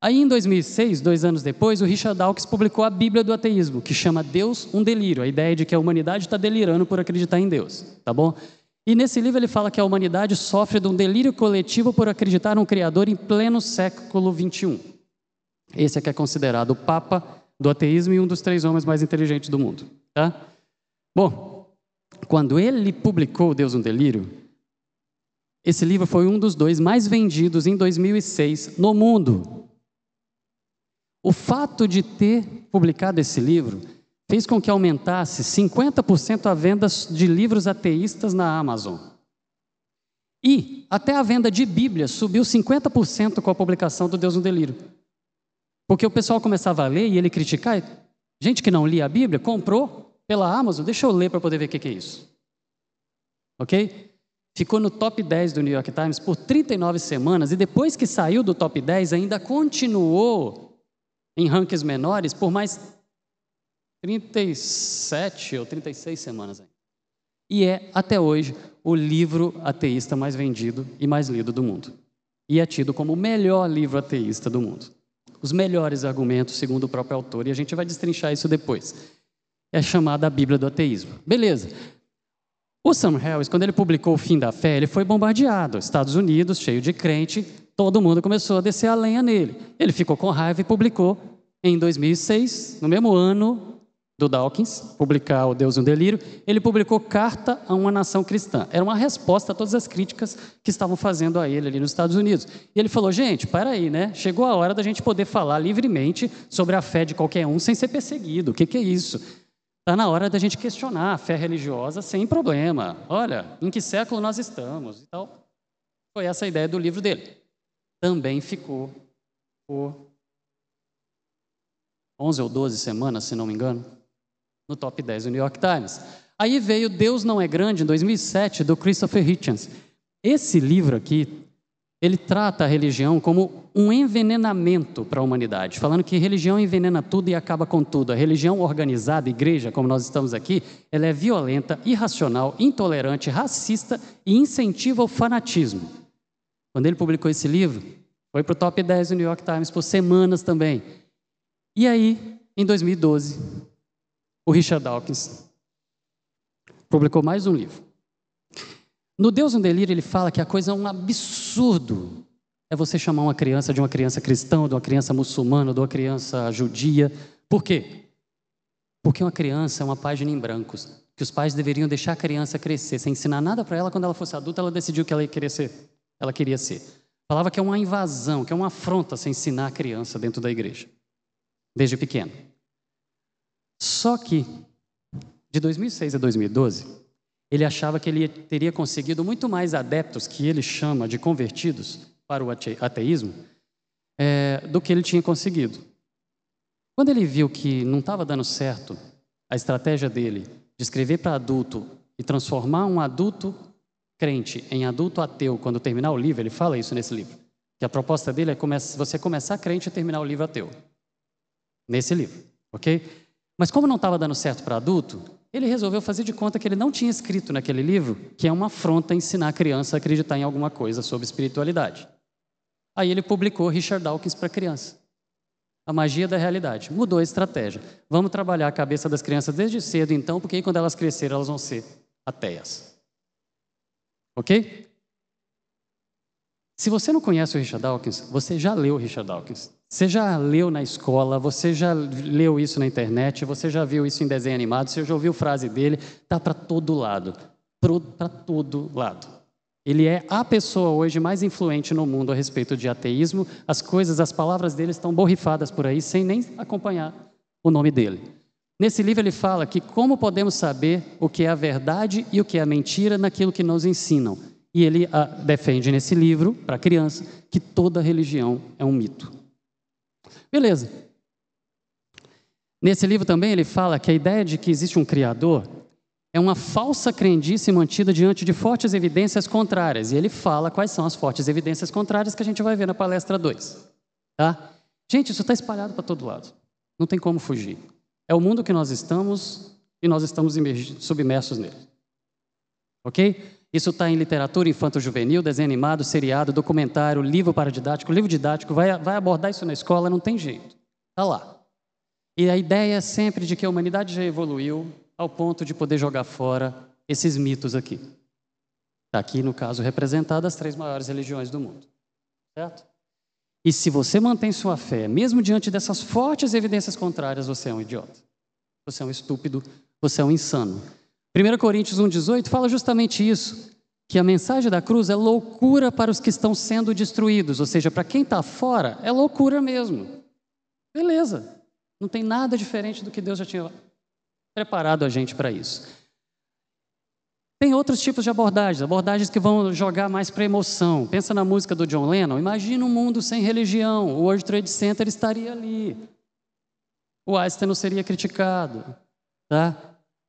Aí em 2006, dois anos depois, o Richard Dawkins publicou a Bíblia do Ateísmo, que chama Deus um delírio, a ideia de que a humanidade está delirando por acreditar em Deus, tá bom? E nesse livro ele fala que a humanidade sofre de um delírio coletivo por acreditar num Criador em pleno século XXI. Esse é que é considerado o Papa do ateísmo e um dos três homens mais inteligentes do mundo. Tá? Bom, quando ele publicou Deus um Delírio, esse livro foi um dos dois mais vendidos em 2006 no mundo. O fato de ter publicado esse livro fez com que aumentasse 50% a venda de livros ateístas na Amazon. E até a venda de Bíblia subiu 50% com a publicação do Deus no Delírio. Porque o pessoal começava a ler e ele criticar. Gente que não lia a Bíblia comprou pela Amazon. Deixa eu ler para poder ver o que é isso. Ok? Ficou no top 10 do New York Times por 39 semanas e depois que saiu do top 10 ainda continuou em rankings menores por mais 37 ou 36 semanas ainda. E é, até hoje, o livro ateísta mais vendido e mais lido do mundo. E é tido como o melhor livro ateísta do mundo. Os melhores argumentos, segundo o próprio autor, e a gente vai destrinchar isso depois. É chamada a Bíblia do Ateísmo. Beleza. O Sam Harris, quando ele publicou O Fim da Fé, ele foi bombardeado. Estados Unidos, cheio de crente, todo mundo começou a descer a lenha nele. Ele ficou com raiva e publicou em 2006, no mesmo ano, do Dawkins, publicar O Deus e um Delírio, ele publicou Carta a uma Nação Cristã. Era uma resposta a todas as críticas que estavam fazendo a ele ali nos Estados Unidos. E ele falou: gente, para aí, né? Chegou a hora da gente poder falar livremente sobre a fé de qualquer um sem ser perseguido. O que, que é isso? Está na hora da gente questionar a fé religiosa sem problema. Olha, em que século nós estamos? Então, foi essa a ideia do livro dele. Também ficou por 11 ou 12 semanas, se não me engano no top 10 do New York Times. Aí veio Deus Não É Grande, em 2007, do Christopher Hitchens. Esse livro aqui, ele trata a religião como um envenenamento para a humanidade, falando que religião envenena tudo e acaba com tudo. A religião organizada, igreja, como nós estamos aqui, ela é violenta, irracional, intolerante, racista e incentiva o fanatismo. Quando ele publicou esse livro, foi para o top 10 do New York Times por semanas também. E aí, em 2012, o Richard Dawkins publicou mais um livro. No Deus no Delírio, ele fala que a coisa é um absurdo. É você chamar uma criança de uma criança cristã, de uma criança muçulmana, de uma criança judia. Por quê? Porque uma criança é uma página em brancos, que os pais deveriam deixar a criança crescer, sem ensinar nada para ela, quando ela fosse adulta, ela decidiu que ela queria ser. Ela queria ser. Falava que é uma invasão, que é uma afronta se ensinar a criança dentro da igreja, desde pequeno. Só que, de 2006 a 2012, ele achava que ele teria conseguido muito mais adeptos, que ele chama de convertidos, para o ateísmo, é, do que ele tinha conseguido. Quando ele viu que não estava dando certo a estratégia dele de escrever para adulto e transformar um adulto crente em adulto ateu quando terminar o livro, ele fala isso nesse livro, que a proposta dele é você começar crente e terminar o livro ateu. Nesse livro, ok? Mas como não estava dando certo para adulto, ele resolveu fazer de conta que ele não tinha escrito naquele livro que é uma afronta ensinar a criança a acreditar em alguma coisa sobre espiritualidade. Aí ele publicou Richard Dawkins para criança. A magia da realidade. Mudou a estratégia. Vamos trabalhar a cabeça das crianças desde cedo, então, porque aí quando elas crescerem, elas vão ser ateias. Ok? Se você não conhece o Richard Dawkins, você já leu o Richard Dawkins. Você já leu na escola, você já leu isso na internet, você já viu isso em desenho animado, você já ouviu frase dele, tá para todo lado. Para todo lado. Ele é a pessoa hoje mais influente no mundo a respeito de ateísmo. As coisas, as palavras dele estão borrifadas por aí, sem nem acompanhar o nome dele. Nesse livro ele fala que como podemos saber o que é a verdade e o que é a mentira naquilo que nos ensinam. E ele ah, defende nesse livro, para criança, que toda religião é um mito. Beleza. Nesse livro também ele fala que a ideia de que existe um Criador é uma falsa crendice mantida diante de fortes evidências contrárias. E ele fala quais são as fortes evidências contrárias que a gente vai ver na palestra 2. Tá? Gente, isso está espalhado para todo lado. Não tem como fugir. É o mundo que nós estamos e nós estamos submersos nele. Ok? Isso está em literatura infanto-juvenil, desenho animado, seriado, documentário, livro para didático, livro didático. Vai, vai abordar isso na escola, não tem jeito. Está lá. E a ideia é sempre de que a humanidade já evoluiu, ao ponto de poder jogar fora esses mitos aqui. Está aqui, no caso, representado as três maiores religiões do mundo. Certo? E se você mantém sua fé, mesmo diante dessas fortes evidências contrárias, você é um idiota. Você é um estúpido, você é um insano. 1 Coríntios 1,18 fala justamente isso: que a mensagem da cruz é loucura para os que estão sendo destruídos, ou seja, para quem está fora, é loucura mesmo. Beleza, não tem nada diferente do que Deus já tinha preparado a gente para isso. Tem outros tipos de abordagens, abordagens que vão jogar mais para emoção. Pensa na música do John Lennon. Imagina um mundo sem religião. O World Trade Center estaria ali. O Einstein não seria criticado. Tá?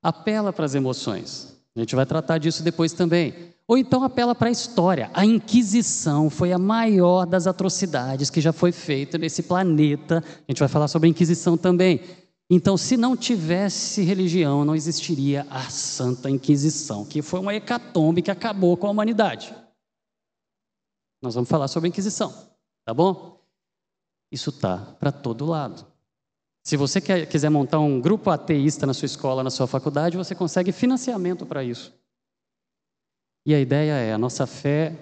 Apela para as emoções. A gente vai tratar disso depois também. Ou então apela para a história. A Inquisição foi a maior das atrocidades que já foi feita nesse planeta. A gente vai falar sobre a Inquisição também. Então, se não tivesse religião, não existiria a Santa Inquisição, que foi uma hecatombe que acabou com a humanidade. Nós vamos falar sobre a Inquisição, tá bom? Isso tá para todo lado. Se você quer, quiser montar um grupo ateísta na sua escola, na sua faculdade, você consegue financiamento para isso. E a ideia é: a nossa fé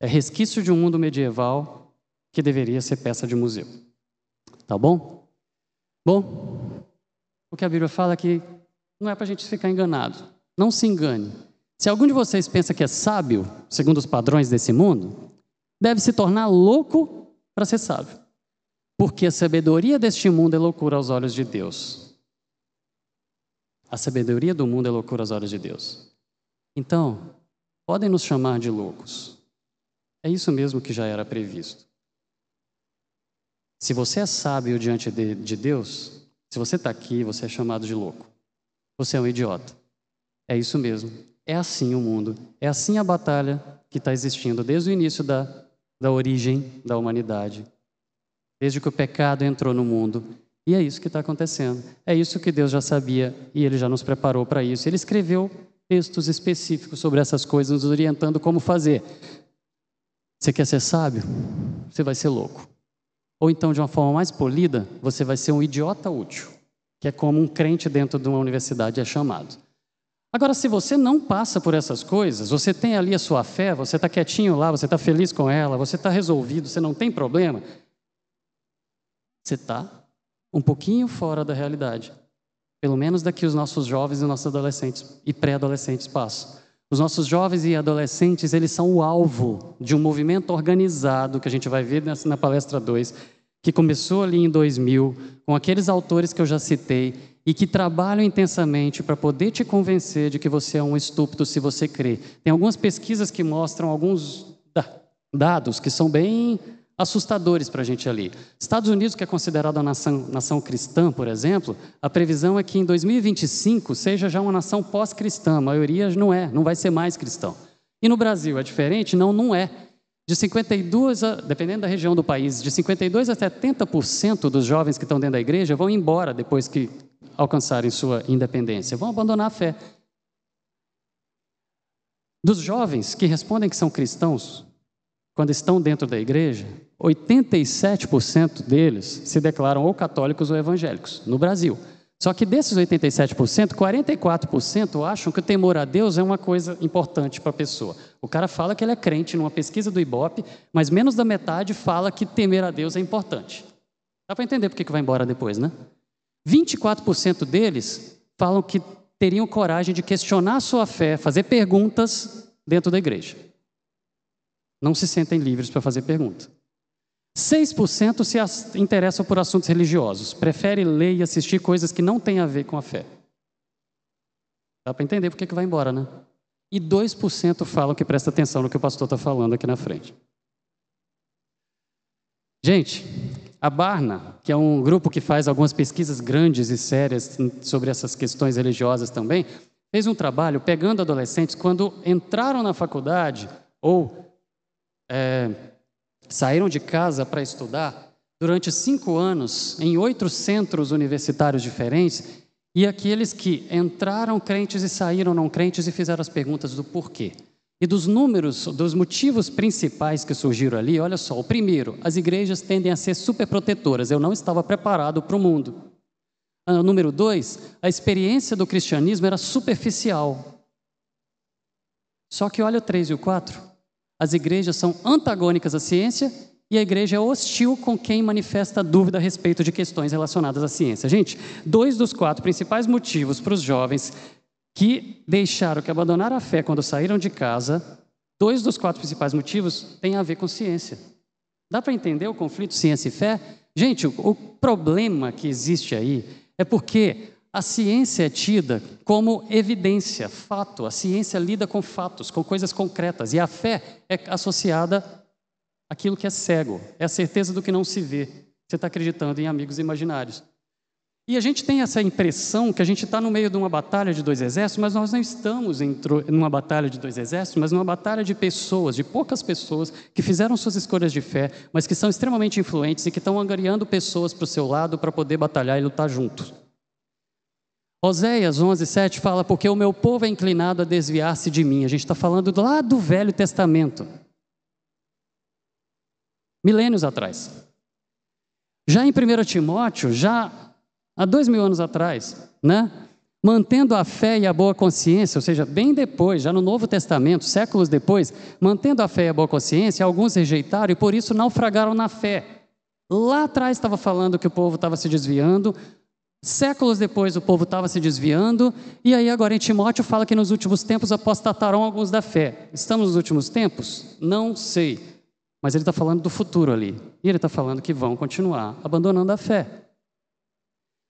é resquício de um mundo medieval que deveria ser peça de museu. Tá bom? Bom, o que a Bíblia fala é que não é para a gente ficar enganado. Não se engane. Se algum de vocês pensa que é sábio, segundo os padrões desse mundo, deve se tornar louco para ser sábio. Porque a sabedoria deste mundo é loucura aos olhos de Deus. A sabedoria do mundo é loucura aos olhos de Deus. Então, podem nos chamar de loucos. É isso mesmo que já era previsto. Se você é sábio diante de, de Deus, se você está aqui, você é chamado de louco. Você é um idiota. É isso mesmo. É assim o mundo. É assim a batalha que está existindo desde o início da, da origem da humanidade. Desde que o pecado entrou no mundo. E é isso que está acontecendo. É isso que Deus já sabia e Ele já nos preparou para isso. Ele escreveu textos específicos sobre essas coisas, nos orientando como fazer. Você quer ser sábio? Você vai ser louco. Ou então, de uma forma mais polida, você vai ser um idiota útil, que é como um crente dentro de uma universidade é chamado. Agora, se você não passa por essas coisas, você tem ali a sua fé, você está quietinho lá, você está feliz com ela, você está resolvido, você não tem problema, você está um pouquinho fora da realidade. Pelo menos daqui os nossos jovens e nossos adolescentes e pré-adolescentes passam. Os nossos jovens e adolescentes, eles são o alvo de um movimento organizado que a gente vai ver na palestra 2, que começou ali em 2000, com aqueles autores que eu já citei, e que trabalham intensamente para poder te convencer de que você é um estúpido se você crê. Tem algumas pesquisas que mostram alguns dados que são bem assustadores para a gente ali. Estados Unidos, que é considerado a nação, nação cristã, por exemplo, a previsão é que em 2025 seja já uma nação pós-cristã. A maioria não é, não vai ser mais cristão. E no Brasil é diferente? Não, não é. De 52, a, dependendo da região do país, de 52 a 70% dos jovens que estão dentro da igreja vão embora depois que alcançarem sua independência, vão abandonar a fé. Dos jovens que respondem que são cristãos, quando estão dentro da igreja, 87% deles se declaram ou católicos ou evangélicos, no Brasil. Só que desses 87%, 44% acham que o temor a Deus é uma coisa importante para a pessoa. O cara fala que ele é crente numa pesquisa do Ibope, mas menos da metade fala que temer a Deus é importante. Dá para entender por que vai embora depois, né? 24% deles falam que teriam coragem de questionar a sua fé, fazer perguntas dentro da igreja. Não se sentem livres para fazer pergunta. 6% se interessam por assuntos religiosos, preferem ler e assistir coisas que não têm a ver com a fé. Dá para entender por que vai embora, né? E 2% falam que presta atenção no que o pastor está falando aqui na frente. Gente, a Barna, que é um grupo que faz algumas pesquisas grandes e sérias sobre essas questões religiosas também, fez um trabalho pegando adolescentes quando entraram na faculdade ou é, saíram de casa para estudar durante cinco anos em oito centros universitários diferentes e aqueles que entraram crentes e saíram não crentes e fizeram as perguntas do porquê. E dos números, dos motivos principais que surgiram ali, olha só: o primeiro, as igrejas tendem a ser superprotetoras. Eu não estava preparado para o mundo. Ah, número dois, a experiência do cristianismo era superficial. Só que olha o três e o quatro. As igrejas são antagônicas à ciência e a igreja é hostil com quem manifesta dúvida a respeito de questões relacionadas à ciência. Gente, dois dos quatro principais motivos para os jovens que deixaram, que abandonaram a fé quando saíram de casa, dois dos quatro principais motivos têm a ver com ciência. Dá para entender o conflito ciência e fé? Gente, o, o problema que existe aí é porque a ciência é tida como evidência, fato. A ciência lida com fatos, com coisas concretas. E a fé é associada àquilo que é cego, é a certeza do que não se vê. Você está acreditando em amigos imaginários. E a gente tem essa impressão que a gente está no meio de uma batalha de dois exércitos, mas nós não estamos em uma batalha de dois exércitos, mas numa batalha de pessoas, de poucas pessoas que fizeram suas escolhas de fé, mas que são extremamente influentes e que estão angariando pessoas para o seu lado para poder batalhar e lutar juntos. Oséias 11, 7 fala: Porque o meu povo é inclinado a desviar-se de mim. A gente está falando lá do Velho Testamento, milênios atrás. Já em 1 Timóteo, já há dois mil anos atrás, né? mantendo a fé e a boa consciência, ou seja, bem depois, já no Novo Testamento, séculos depois, mantendo a fé e a boa consciência, alguns rejeitaram e por isso naufragaram na fé. Lá atrás estava falando que o povo estava se desviando, séculos depois o povo estava se desviando, e aí agora em Timóteo fala que nos últimos tempos apostatarão alguns da fé. Estamos nos últimos tempos? Não sei. Mas ele está falando do futuro ali. E ele está falando que vão continuar abandonando a fé.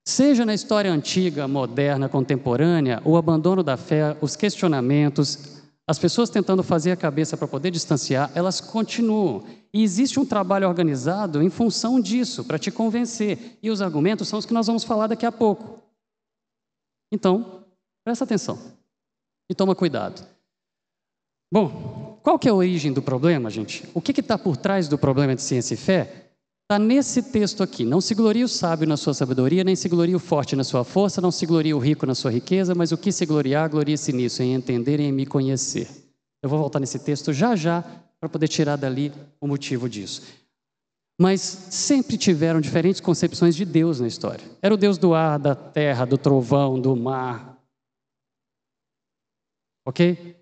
Seja na história antiga, moderna, contemporânea, o abandono da fé, os questionamentos, as pessoas tentando fazer a cabeça para poder distanciar, elas continuam. E existe um trabalho organizado em função disso, para te convencer. E os argumentos são os que nós vamos falar daqui a pouco. Então, presta atenção e toma cuidado. Bom, qual que é a origem do problema, gente? O que está por trás do problema de ciência e fé? Está nesse texto aqui. Não se glorie o sábio na sua sabedoria, nem se glorie o forte na sua força, não se glorie o rico na sua riqueza, mas o que se gloriar, glorie-se nisso, em entender e em me conhecer. Eu vou voltar nesse texto já já para poder tirar dali o motivo disso. Mas sempre tiveram diferentes concepções de Deus na história. Era o Deus do ar, da terra, do trovão, do mar. Ok?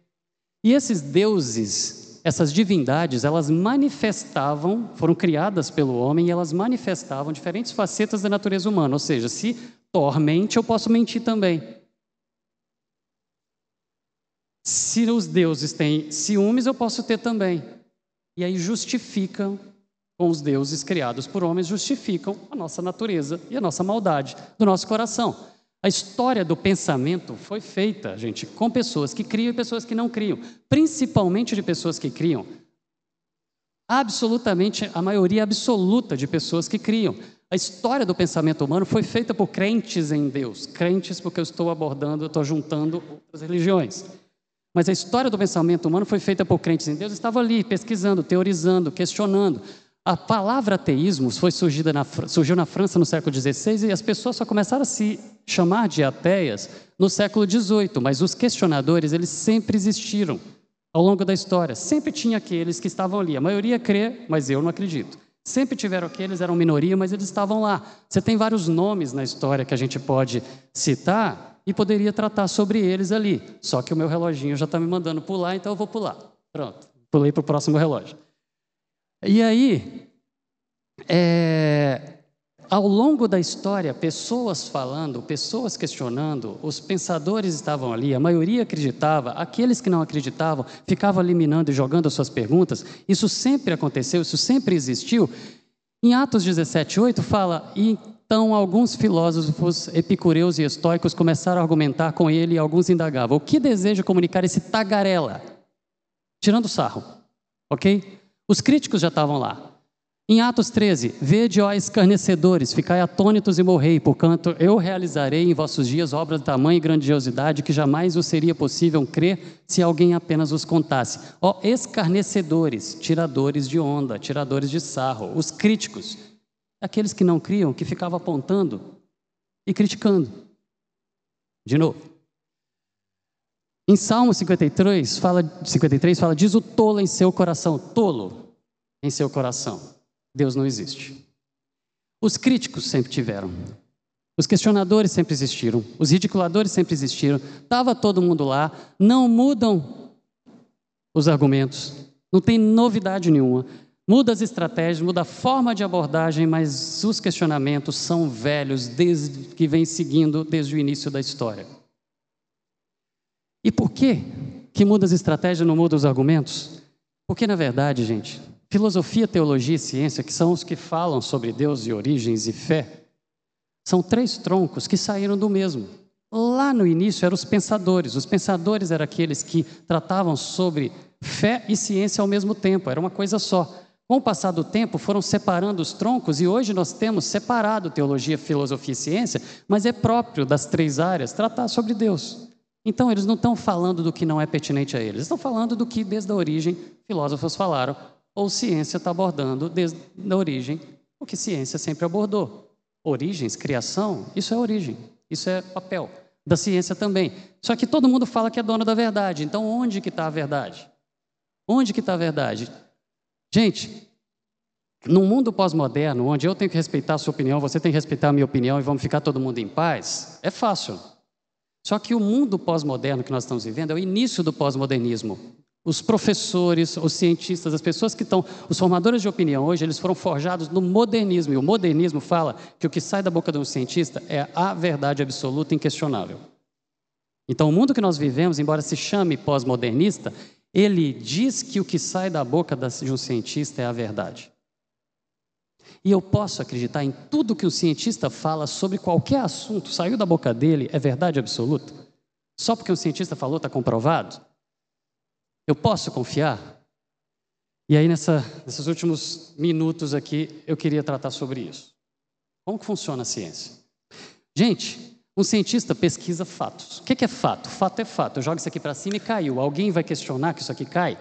E esses deuses, essas divindades, elas manifestavam, foram criadas pelo homem e elas manifestavam diferentes facetas da natureza humana. Ou seja, se Thor mente, eu posso mentir também. Se os deuses têm ciúmes, eu posso ter também. E aí justificam, com os deuses criados por homens, justificam a nossa natureza e a nossa maldade do nosso coração. A história do pensamento foi feita, gente, com pessoas que criam e pessoas que não criam, principalmente de pessoas que criam. Absolutamente, a maioria absoluta de pessoas que criam. A história do pensamento humano foi feita por crentes em Deus. Crentes, porque eu estou abordando, eu estou juntando outras religiões. Mas a história do pensamento humano foi feita por crentes em Deus, estava ali pesquisando, teorizando, questionando. A palavra ateísmo foi surgida na, surgiu na França no século XVI e as pessoas só começaram a se chamar de ateias no século XVIII, mas os questionadores eles sempre existiram ao longo da história. Sempre tinha aqueles que estavam ali. A maioria crê, mas eu não acredito. Sempre tiveram aqueles, eram minoria, mas eles estavam lá. Você tem vários nomes na história que a gente pode citar e poderia tratar sobre eles ali. Só que o meu reloginho já está me mandando pular, então eu vou pular. Pronto, pulei para o próximo relógio. E aí, é, ao longo da história, pessoas falando, pessoas questionando, os pensadores estavam ali, a maioria acreditava, aqueles que não acreditavam ficavam eliminando e jogando as suas perguntas. Isso sempre aconteceu, isso sempre existiu. Em Atos 17:8 fala: "E então alguns filósofos epicureus e estoicos começaram a argumentar com ele e alguns indagavam: "O que deseja comunicar esse tagarela?" Tirando sarro. OK? Os críticos já estavam lá. Em Atos 13, vede, ó escarnecedores, ficai atônitos e morrei, porquanto eu realizarei em vossos dias obras de tamanha e grandiosidade que jamais vos seria possível crer se alguém apenas os contasse. Ó escarnecedores, tiradores de onda, tiradores de sarro, os críticos, aqueles que não criam, que ficavam apontando e criticando. De novo. Em Salmo 53 fala, 53 fala: diz o tolo em seu coração, tolo em seu coração, Deus não existe. Os críticos sempre tiveram, os questionadores sempre existiram, os ridiculadores sempre existiram, estava todo mundo lá, não mudam os argumentos, não tem novidade nenhuma. Muda as estratégias, muda a forma de abordagem, mas os questionamentos são velhos desde que vem seguindo desde o início da história. E por que que muda as estratégias não muda os argumentos? Porque, na verdade, gente, filosofia, teologia e ciência, que são os que falam sobre Deus e origens e fé, são três troncos que saíram do mesmo. Lá no início eram os pensadores. Os pensadores eram aqueles que tratavam sobre fé e ciência ao mesmo tempo, era uma coisa só. Com o passar do tempo, foram separando os troncos e hoje nós temos separado teologia, filosofia e ciência, mas é próprio das três áreas tratar sobre Deus. Então, eles não estão falando do que não é pertinente a eles, estão falando do que, desde a origem, filósofos falaram, ou ciência está abordando, desde a origem, o que ciência sempre abordou. Origens, criação, isso é origem, isso é papel. Da ciência também. Só que todo mundo fala que é dono da verdade. Então, onde que está a verdade? Onde que está a verdade? Gente, num mundo pós-moderno, onde eu tenho que respeitar a sua opinião, você tem que respeitar a minha opinião e vamos ficar todo mundo em paz, é fácil. Só que o mundo pós-moderno que nós estamos vivendo é o início do pós-modernismo. Os professores, os cientistas, as pessoas que estão, os formadores de opinião hoje, eles foram forjados no modernismo. E o modernismo fala que o que sai da boca de um cientista é a verdade absoluta inquestionável. Então, o mundo que nós vivemos, embora se chame pós-modernista, ele diz que o que sai da boca de um cientista é a verdade. E eu posso acreditar em tudo que o cientista fala sobre qualquer assunto, saiu da boca dele, é verdade absoluta? Só porque o cientista falou está comprovado? Eu posso confiar? E aí, nessa, nesses últimos minutos aqui, eu queria tratar sobre isso. Como que funciona a ciência? Gente, um cientista pesquisa fatos. O que é fato? Fato é fato. Eu jogo isso aqui para cima e caiu. Alguém vai questionar que isso aqui cai?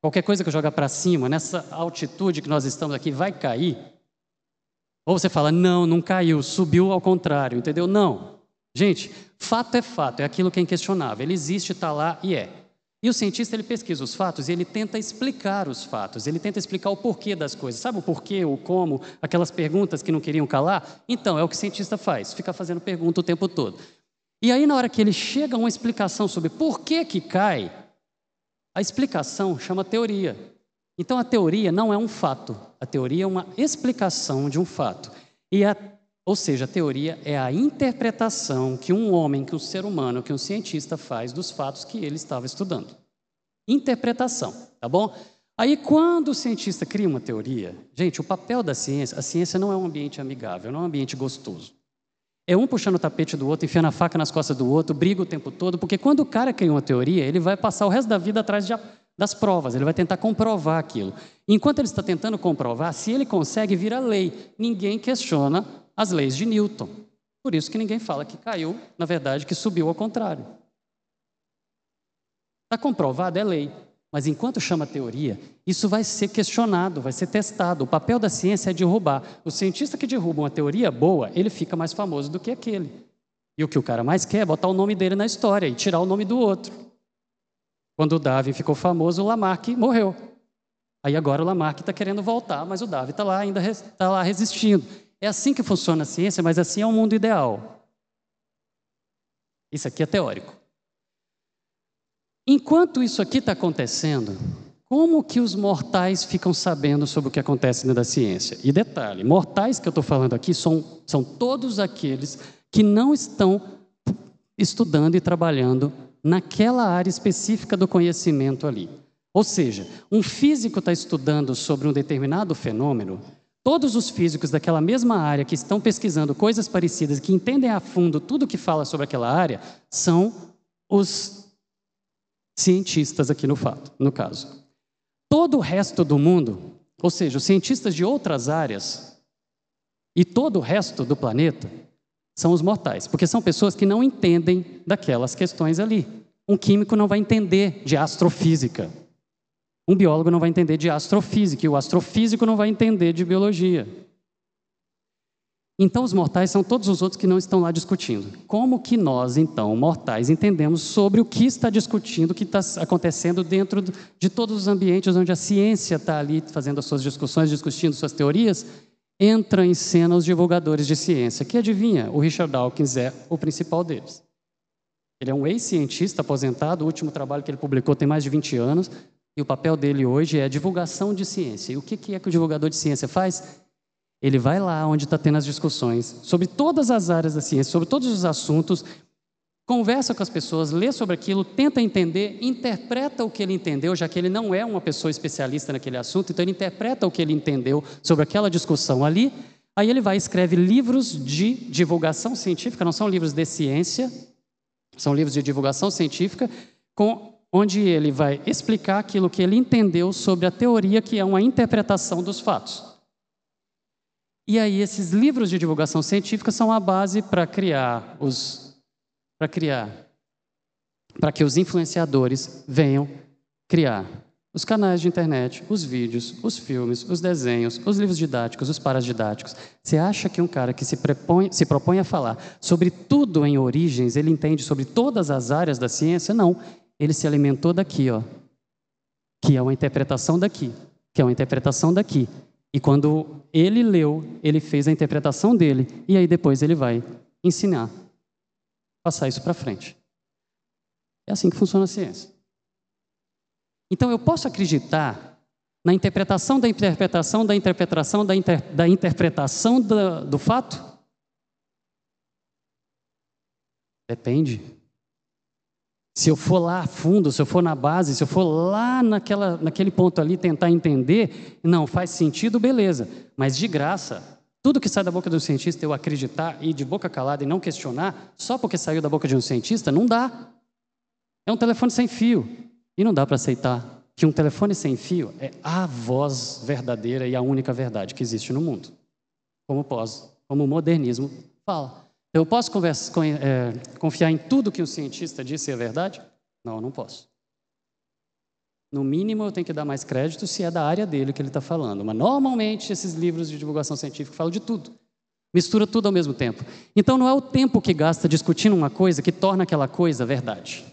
Qualquer coisa que eu jogar para cima, nessa altitude que nós estamos aqui, vai cair? Ou você fala, não, não caiu, subiu ao contrário, entendeu? Não. Gente, fato é fato, é aquilo que é inquestionável. Ele existe, está lá e é. E o cientista ele pesquisa os fatos e ele tenta explicar os fatos, ele tenta explicar o porquê das coisas. Sabe o porquê, o como, aquelas perguntas que não queriam calar? Então, é o que o cientista faz, fica fazendo pergunta o tempo todo. E aí, na hora que ele chega a uma explicação sobre por que que cai, a explicação chama teoria. Então, a teoria não é um fato, a teoria é uma explicação de um fato. E a, ou seja, a teoria é a interpretação que um homem, que um ser humano, que um cientista faz dos fatos que ele estava estudando. Interpretação, tá bom? Aí, quando o cientista cria uma teoria, gente, o papel da ciência, a ciência não é um ambiente amigável, não é um ambiente gostoso. É um puxando o tapete do outro, enfiando a faca nas costas do outro, briga o tempo todo, porque quando o cara cria uma teoria, ele vai passar o resto da vida atrás de, das provas, ele vai tentar comprovar aquilo. Enquanto ele está tentando comprovar, se ele consegue, vira lei. Ninguém questiona as leis de Newton. Por isso que ninguém fala que caiu, na verdade, que subiu ao contrário. Está comprovado, é lei. Mas enquanto chama teoria, isso vai ser questionado, vai ser testado. O papel da ciência é derrubar. O cientista que derruba uma teoria boa, ele fica mais famoso do que aquele. E o que o cara mais quer é botar o nome dele na história e tirar o nome do outro. Quando o Darwin ficou famoso, o Lamarck morreu. Aí agora o Lamarck está querendo voltar, mas o Darwin está lá ainda está lá resistindo. É assim que funciona a ciência, mas assim é o mundo ideal. Isso aqui é teórico. Enquanto isso aqui está acontecendo, como que os mortais ficam sabendo sobre o que acontece dentro da ciência? E detalhe, mortais que eu estou falando aqui são, são todos aqueles que não estão estudando e trabalhando naquela área específica do conhecimento ali. Ou seja, um físico está estudando sobre um determinado fenômeno, todos os físicos daquela mesma área que estão pesquisando coisas parecidas, que entendem a fundo tudo que fala sobre aquela área, são os cientistas aqui no fato, no caso. Todo o resto do mundo, ou seja, os cientistas de outras áreas e todo o resto do planeta são os mortais, porque são pessoas que não entendem daquelas questões ali. Um químico não vai entender de astrofísica. Um biólogo não vai entender de astrofísica e o astrofísico não vai entender de biologia. Então, os mortais são todos os outros que não estão lá discutindo. Como que nós, então, mortais, entendemos sobre o que está discutindo, o que está acontecendo dentro de todos os ambientes onde a ciência está ali fazendo as suas discussões, discutindo suas teorias? Entra em cena os divulgadores de ciência, que adivinha, o Richard Dawkins é o principal deles. Ele é um ex-cientista aposentado, o último trabalho que ele publicou tem mais de 20 anos, e o papel dele hoje é divulgação de ciência. E o que é que o divulgador de ciência faz? Ele vai lá onde está tendo as discussões sobre todas as áreas da ciência, sobre todos os assuntos, conversa com as pessoas, lê sobre aquilo, tenta entender, interpreta o que ele entendeu, já que ele não é uma pessoa especialista naquele assunto, então ele interpreta o que ele entendeu sobre aquela discussão ali. Aí ele vai e escreve livros de divulgação científica, não são livros de ciência, são livros de divulgação científica, com, onde ele vai explicar aquilo que ele entendeu sobre a teoria, que é uma interpretação dos fatos. E aí esses livros de divulgação científica são a base para criar os para criar para que os influenciadores venham criar os canais de internet, os vídeos, os filmes, os desenhos, os livros didáticos, os paradidáticos. Você acha que um cara que se, prepõe, se propõe a falar sobre tudo em origens, ele entende sobre todas as áreas da ciência? Não. Ele se alimentou daqui, ó, que é uma interpretação daqui, que é uma interpretação daqui, e quando ele leu, ele fez a interpretação dele, e aí depois ele vai ensinar, passar isso para frente. É assim que funciona a ciência. Então eu posso acreditar na interpretação da interpretação da interpretação da, inter, da interpretação do, do fato? Depende. Se eu for lá a fundo, se eu for na base, se eu for lá naquela, naquele ponto ali tentar entender, não faz sentido, beleza. Mas de graça, tudo que sai da boca do cientista eu acreditar e de boca calada e não questionar, só porque saiu da boca de um cientista, não dá. É um telefone sem fio. E não dá para aceitar que um telefone sem fio é a voz verdadeira e a única verdade que existe no mundo. Como pós, como o modernismo fala. Eu posso conversa, é, confiar em tudo que o cientista disse é verdade? Não, não posso. No mínimo, eu tenho que dar mais crédito se é da área dele que ele está falando. Mas, normalmente, esses livros de divulgação científica falam de tudo. Mistura tudo ao mesmo tempo. Então, não é o tempo que gasta discutindo uma coisa que torna aquela coisa verdade.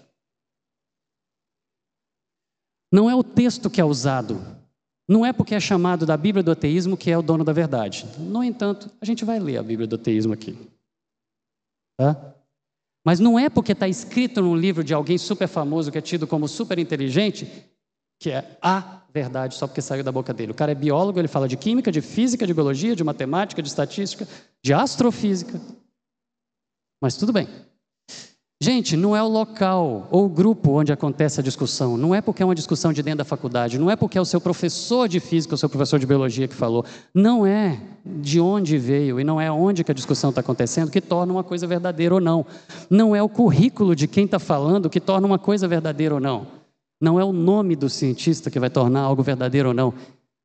Não é o texto que é usado. Não é porque é chamado da Bíblia do ateísmo que é o dono da verdade. No entanto, a gente vai ler a Bíblia do ateísmo aqui. Tá? Mas não é porque está escrito num livro de alguém super famoso que é tido como super inteligente que é a verdade só porque saiu da boca dele. O cara é biólogo, ele fala de química, de física, de biologia, de matemática, de estatística, de astrofísica. Mas tudo bem. Gente, não é o local ou o grupo onde acontece a discussão. Não é porque é uma discussão de dentro da faculdade. Não é porque é o seu professor de física ou o seu professor de biologia que falou. Não é de onde veio e não é onde que a discussão está acontecendo que torna uma coisa verdadeira ou não. Não é o currículo de quem está falando que torna uma coisa verdadeira ou não. Não é o nome do cientista que vai tornar algo verdadeiro ou não.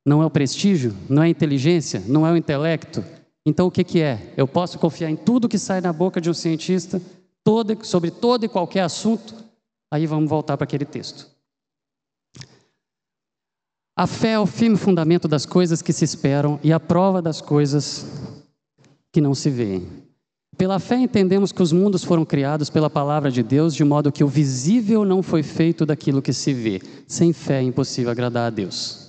Não é o prestígio, não é a inteligência, não é o intelecto. Então o que, que é? Eu posso confiar em tudo que sai da boca de um cientista sobre todo e qualquer assunto, aí vamos voltar para aquele texto. A fé é o firme fundamento das coisas que se esperam e a prova das coisas que não se veem. Pela fé entendemos que os mundos foram criados pela palavra de Deus, de modo que o visível não foi feito daquilo que se vê. Sem fé é impossível agradar a Deus.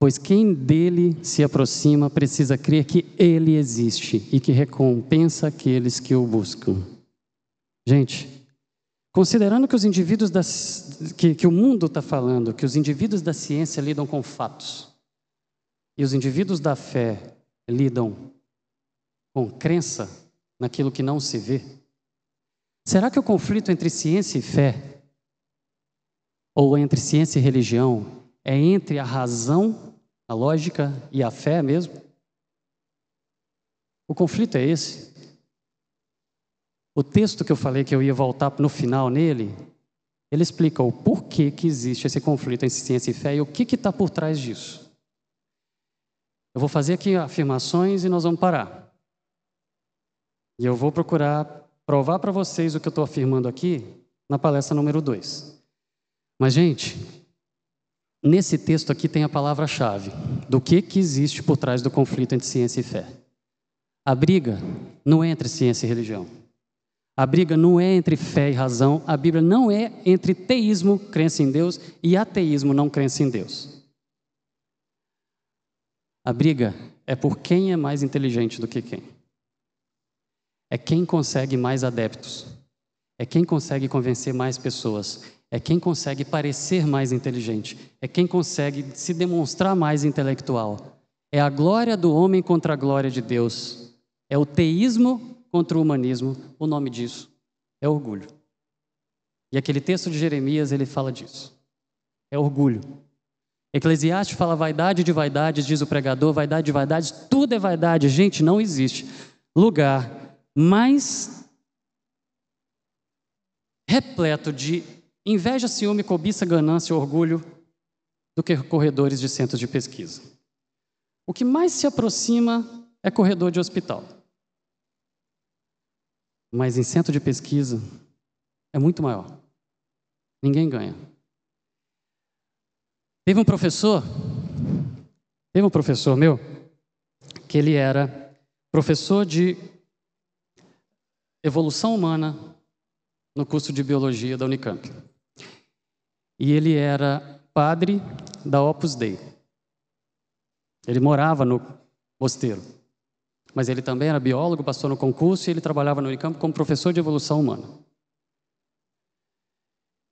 Pois quem dele se aproxima precisa crer que ele existe e que recompensa aqueles que o buscam. Gente, considerando que os indivíduos das, que, que o mundo está falando, que os indivíduos da ciência lidam com fatos e os indivíduos da fé lidam com crença naquilo que não se vê, será que o conflito entre ciência e fé, ou entre ciência e religião, é entre a razão, a lógica e a fé mesmo? O conflito é esse. O texto que eu falei que eu ia voltar no final nele, ele explica o porquê que existe esse conflito entre ciência e fé e o que está por trás disso. Eu vou fazer aqui afirmações e nós vamos parar. E eu vou procurar provar para vocês o que eu estou afirmando aqui na palestra número 2. Mas, gente, Nesse texto aqui tem a palavra-chave do que, que existe por trás do conflito entre ciência e fé. A briga não é entre ciência e religião. A briga não é entre fé e razão. A Bíblia não é entre teísmo, crença em Deus, e ateísmo, não crença em Deus. A briga é por quem é mais inteligente do que quem. É quem consegue mais adeptos. É quem consegue convencer mais pessoas é quem consegue parecer mais inteligente, é quem consegue se demonstrar mais intelectual. É a glória do homem contra a glória de Deus. É o teísmo contra o humanismo. O nome disso é orgulho. E aquele texto de Jeremias, ele fala disso. É orgulho. Eclesiastes fala vaidade de vaidades, diz o pregador, vaidade de vaidades, tudo é vaidade. Gente, não existe lugar mais repleto de Inveja, ciúme, cobiça, ganância, orgulho do que corredores de centros de pesquisa. O que mais se aproxima é corredor de hospital. Mas em centro de pesquisa é muito maior. Ninguém ganha. Teve um professor, teve um professor meu, que ele era professor de evolução humana no curso de biologia da Unicamp e ele era padre da Opus Dei. Ele morava no mosteiro, mas ele também era biólogo, passou no concurso e ele trabalhava no Unicamp como professor de evolução humana.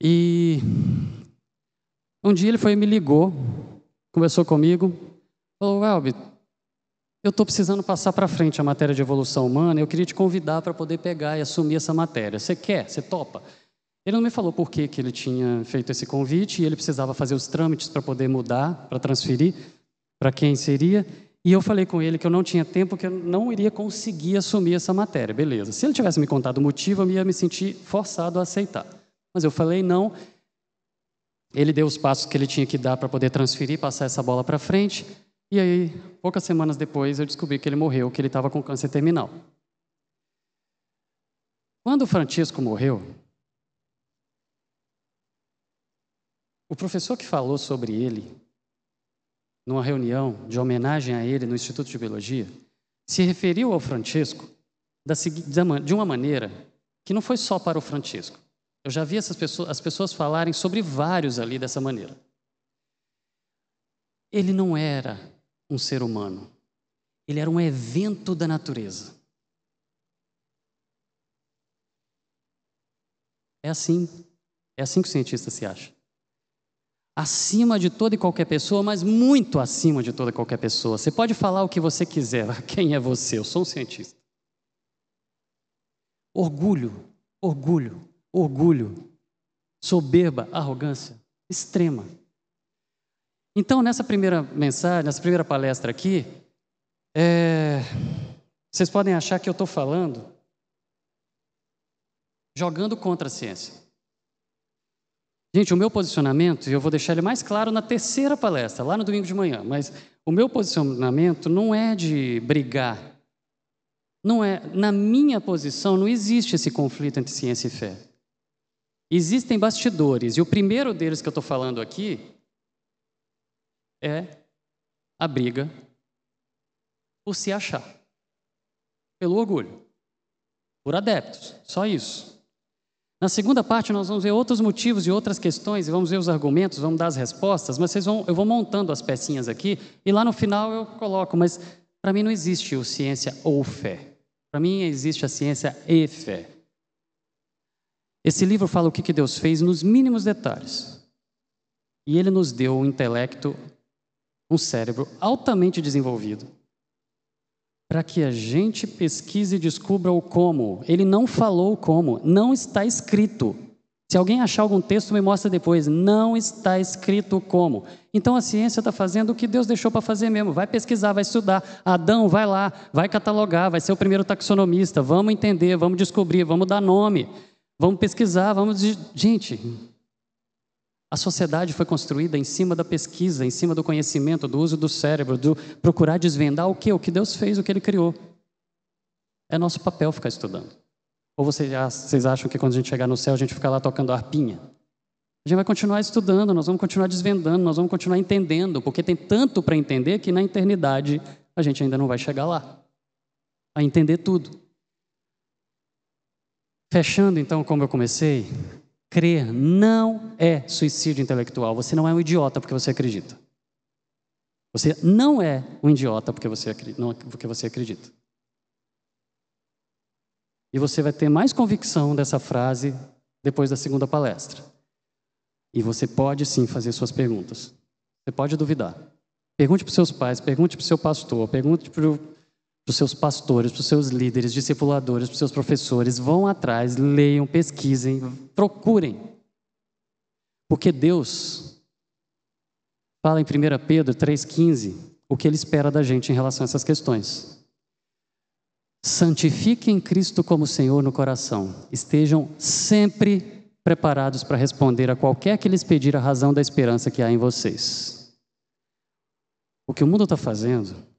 E um dia ele foi e me ligou, conversou comigo, falou: Elbi, eu estou precisando passar para frente a matéria de evolução humana, eu queria te convidar para poder pegar e assumir essa matéria. Você quer? Você topa? Ele não me falou por que, que ele tinha feito esse convite e ele precisava fazer os trâmites para poder mudar, para transferir para quem seria. E eu falei com ele que eu não tinha tempo, que eu não iria conseguir assumir essa matéria. Beleza. Se ele tivesse me contado o motivo, eu ia me sentir forçado a aceitar. Mas eu falei não. Ele deu os passos que ele tinha que dar para poder transferir, passar essa bola para frente. E aí, poucas semanas depois, eu descobri que ele morreu, que ele estava com câncer terminal. Quando o Francisco morreu, O professor que falou sobre ele, numa reunião de homenagem a ele no Instituto de Biologia, se referiu ao Francesco de uma maneira que não foi só para o Francesco. Eu já vi essas pessoas, as pessoas falarem sobre vários ali dessa maneira. Ele não era um ser humano. Ele era um evento da natureza. É assim. É assim que o cientista se acha. Acima de toda e qualquer pessoa, mas muito acima de toda e qualquer pessoa. Você pode falar o que você quiser. Quem é você? Eu sou um cientista. Orgulho, orgulho, orgulho, soberba, arrogância extrema. Então, nessa primeira mensagem, nessa primeira palestra aqui, é... vocês podem achar que eu estou falando jogando contra a ciência. Gente, o meu posicionamento, eu vou deixar ele mais claro na terceira palestra, lá no domingo de manhã, mas o meu posicionamento não é de brigar. Não é, na minha posição não existe esse conflito entre ciência e fé. Existem bastidores, e o primeiro deles que eu estou falando aqui é a briga por se achar, pelo orgulho, por adeptos, só isso. Na segunda parte, nós vamos ver outros motivos e outras questões, e vamos ver os argumentos, vamos dar as respostas, mas vocês vão, eu vou montando as pecinhas aqui, e lá no final eu coloco, mas para mim não existe o ciência ou fé. Para mim existe a ciência e fé. Esse livro fala o que Deus fez nos mínimos detalhes. E ele nos deu um intelecto, um cérebro altamente desenvolvido, para que a gente pesquise e descubra o como. Ele não falou o como, não está escrito. Se alguém achar algum texto, me mostra depois. Não está escrito como. Então a ciência está fazendo o que Deus deixou para fazer mesmo. Vai pesquisar, vai estudar. Adão, vai lá, vai catalogar, vai ser o primeiro taxonomista. Vamos entender, vamos descobrir, vamos dar nome, vamos pesquisar, vamos. Gente, a sociedade foi construída em cima da pesquisa, em cima do conhecimento, do uso do cérebro, do procurar desvendar o que? O que Deus fez, o que Ele criou. É nosso papel ficar estudando. Ou vocês, vocês acham que quando a gente chegar no céu a gente fica lá tocando arpinha? A gente vai continuar estudando, nós vamos continuar desvendando, nós vamos continuar entendendo, porque tem tanto para entender que na eternidade a gente ainda não vai chegar lá a entender tudo. Fechando então, como eu comecei, Crer não é suicídio intelectual. Você não é um idiota porque você acredita. Você não é um idiota porque você, não, porque você acredita. E você vai ter mais convicção dessa frase depois da segunda palestra. E você pode sim fazer suas perguntas. Você pode duvidar. Pergunte para os seus pais, pergunte para o seu pastor, pergunte para o para os seus pastores, para os seus líderes, discipuladores, para os seus professores. Vão atrás, leiam, pesquisem, procurem. Porque Deus fala em 1 Pedro 3,15 o que Ele espera da gente em relação a essas questões. Santifiquem Cristo como Senhor no coração. Estejam sempre preparados para responder a qualquer que lhes pedir a razão da esperança que há em vocês. O que o mundo está fazendo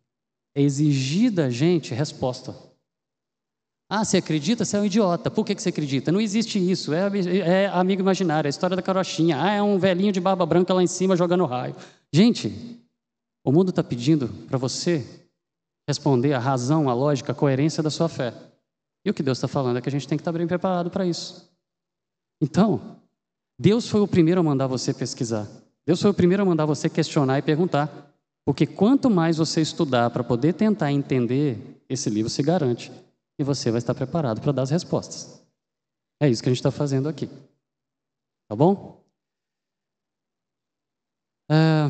é exigir da gente resposta. Ah, você acredita? Você é um idiota. Por que você acredita? Não existe isso. É, é amigo imaginário, é a história da carochinha. Ah, é um velhinho de barba branca lá em cima jogando raio. Gente, o mundo está pedindo para você responder a razão, a lógica, a coerência da sua fé. E o que Deus está falando é que a gente tem que estar tá bem preparado para isso. Então, Deus foi o primeiro a mandar você pesquisar. Deus foi o primeiro a mandar você questionar e perguntar. Porque quanto mais você estudar para poder tentar entender, esse livro se garante e você vai estar preparado para dar as respostas. É isso que a gente está fazendo aqui. Tá bom? É...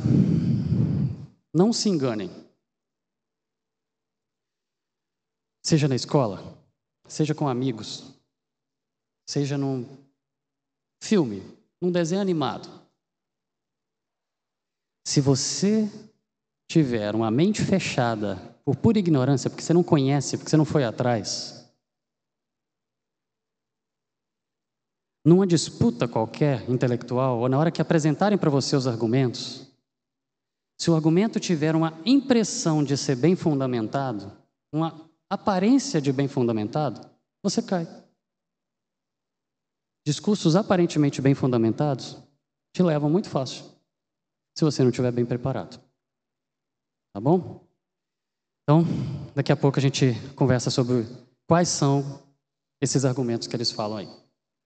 Não se enganem. Seja na escola, seja com amigos, seja num filme, num desenho animado. Se você tiver uma mente fechada por pura ignorância, porque você não conhece, porque você não foi atrás, numa disputa qualquer intelectual, ou na hora que apresentarem para você os argumentos, se o argumento tiver uma impressão de ser bem fundamentado, uma aparência de bem fundamentado, você cai. Discursos aparentemente bem fundamentados te levam muito fácil, se você não estiver bem preparado. Tá bom? Então, daqui a pouco a gente conversa sobre quais são esses argumentos que eles falam aí.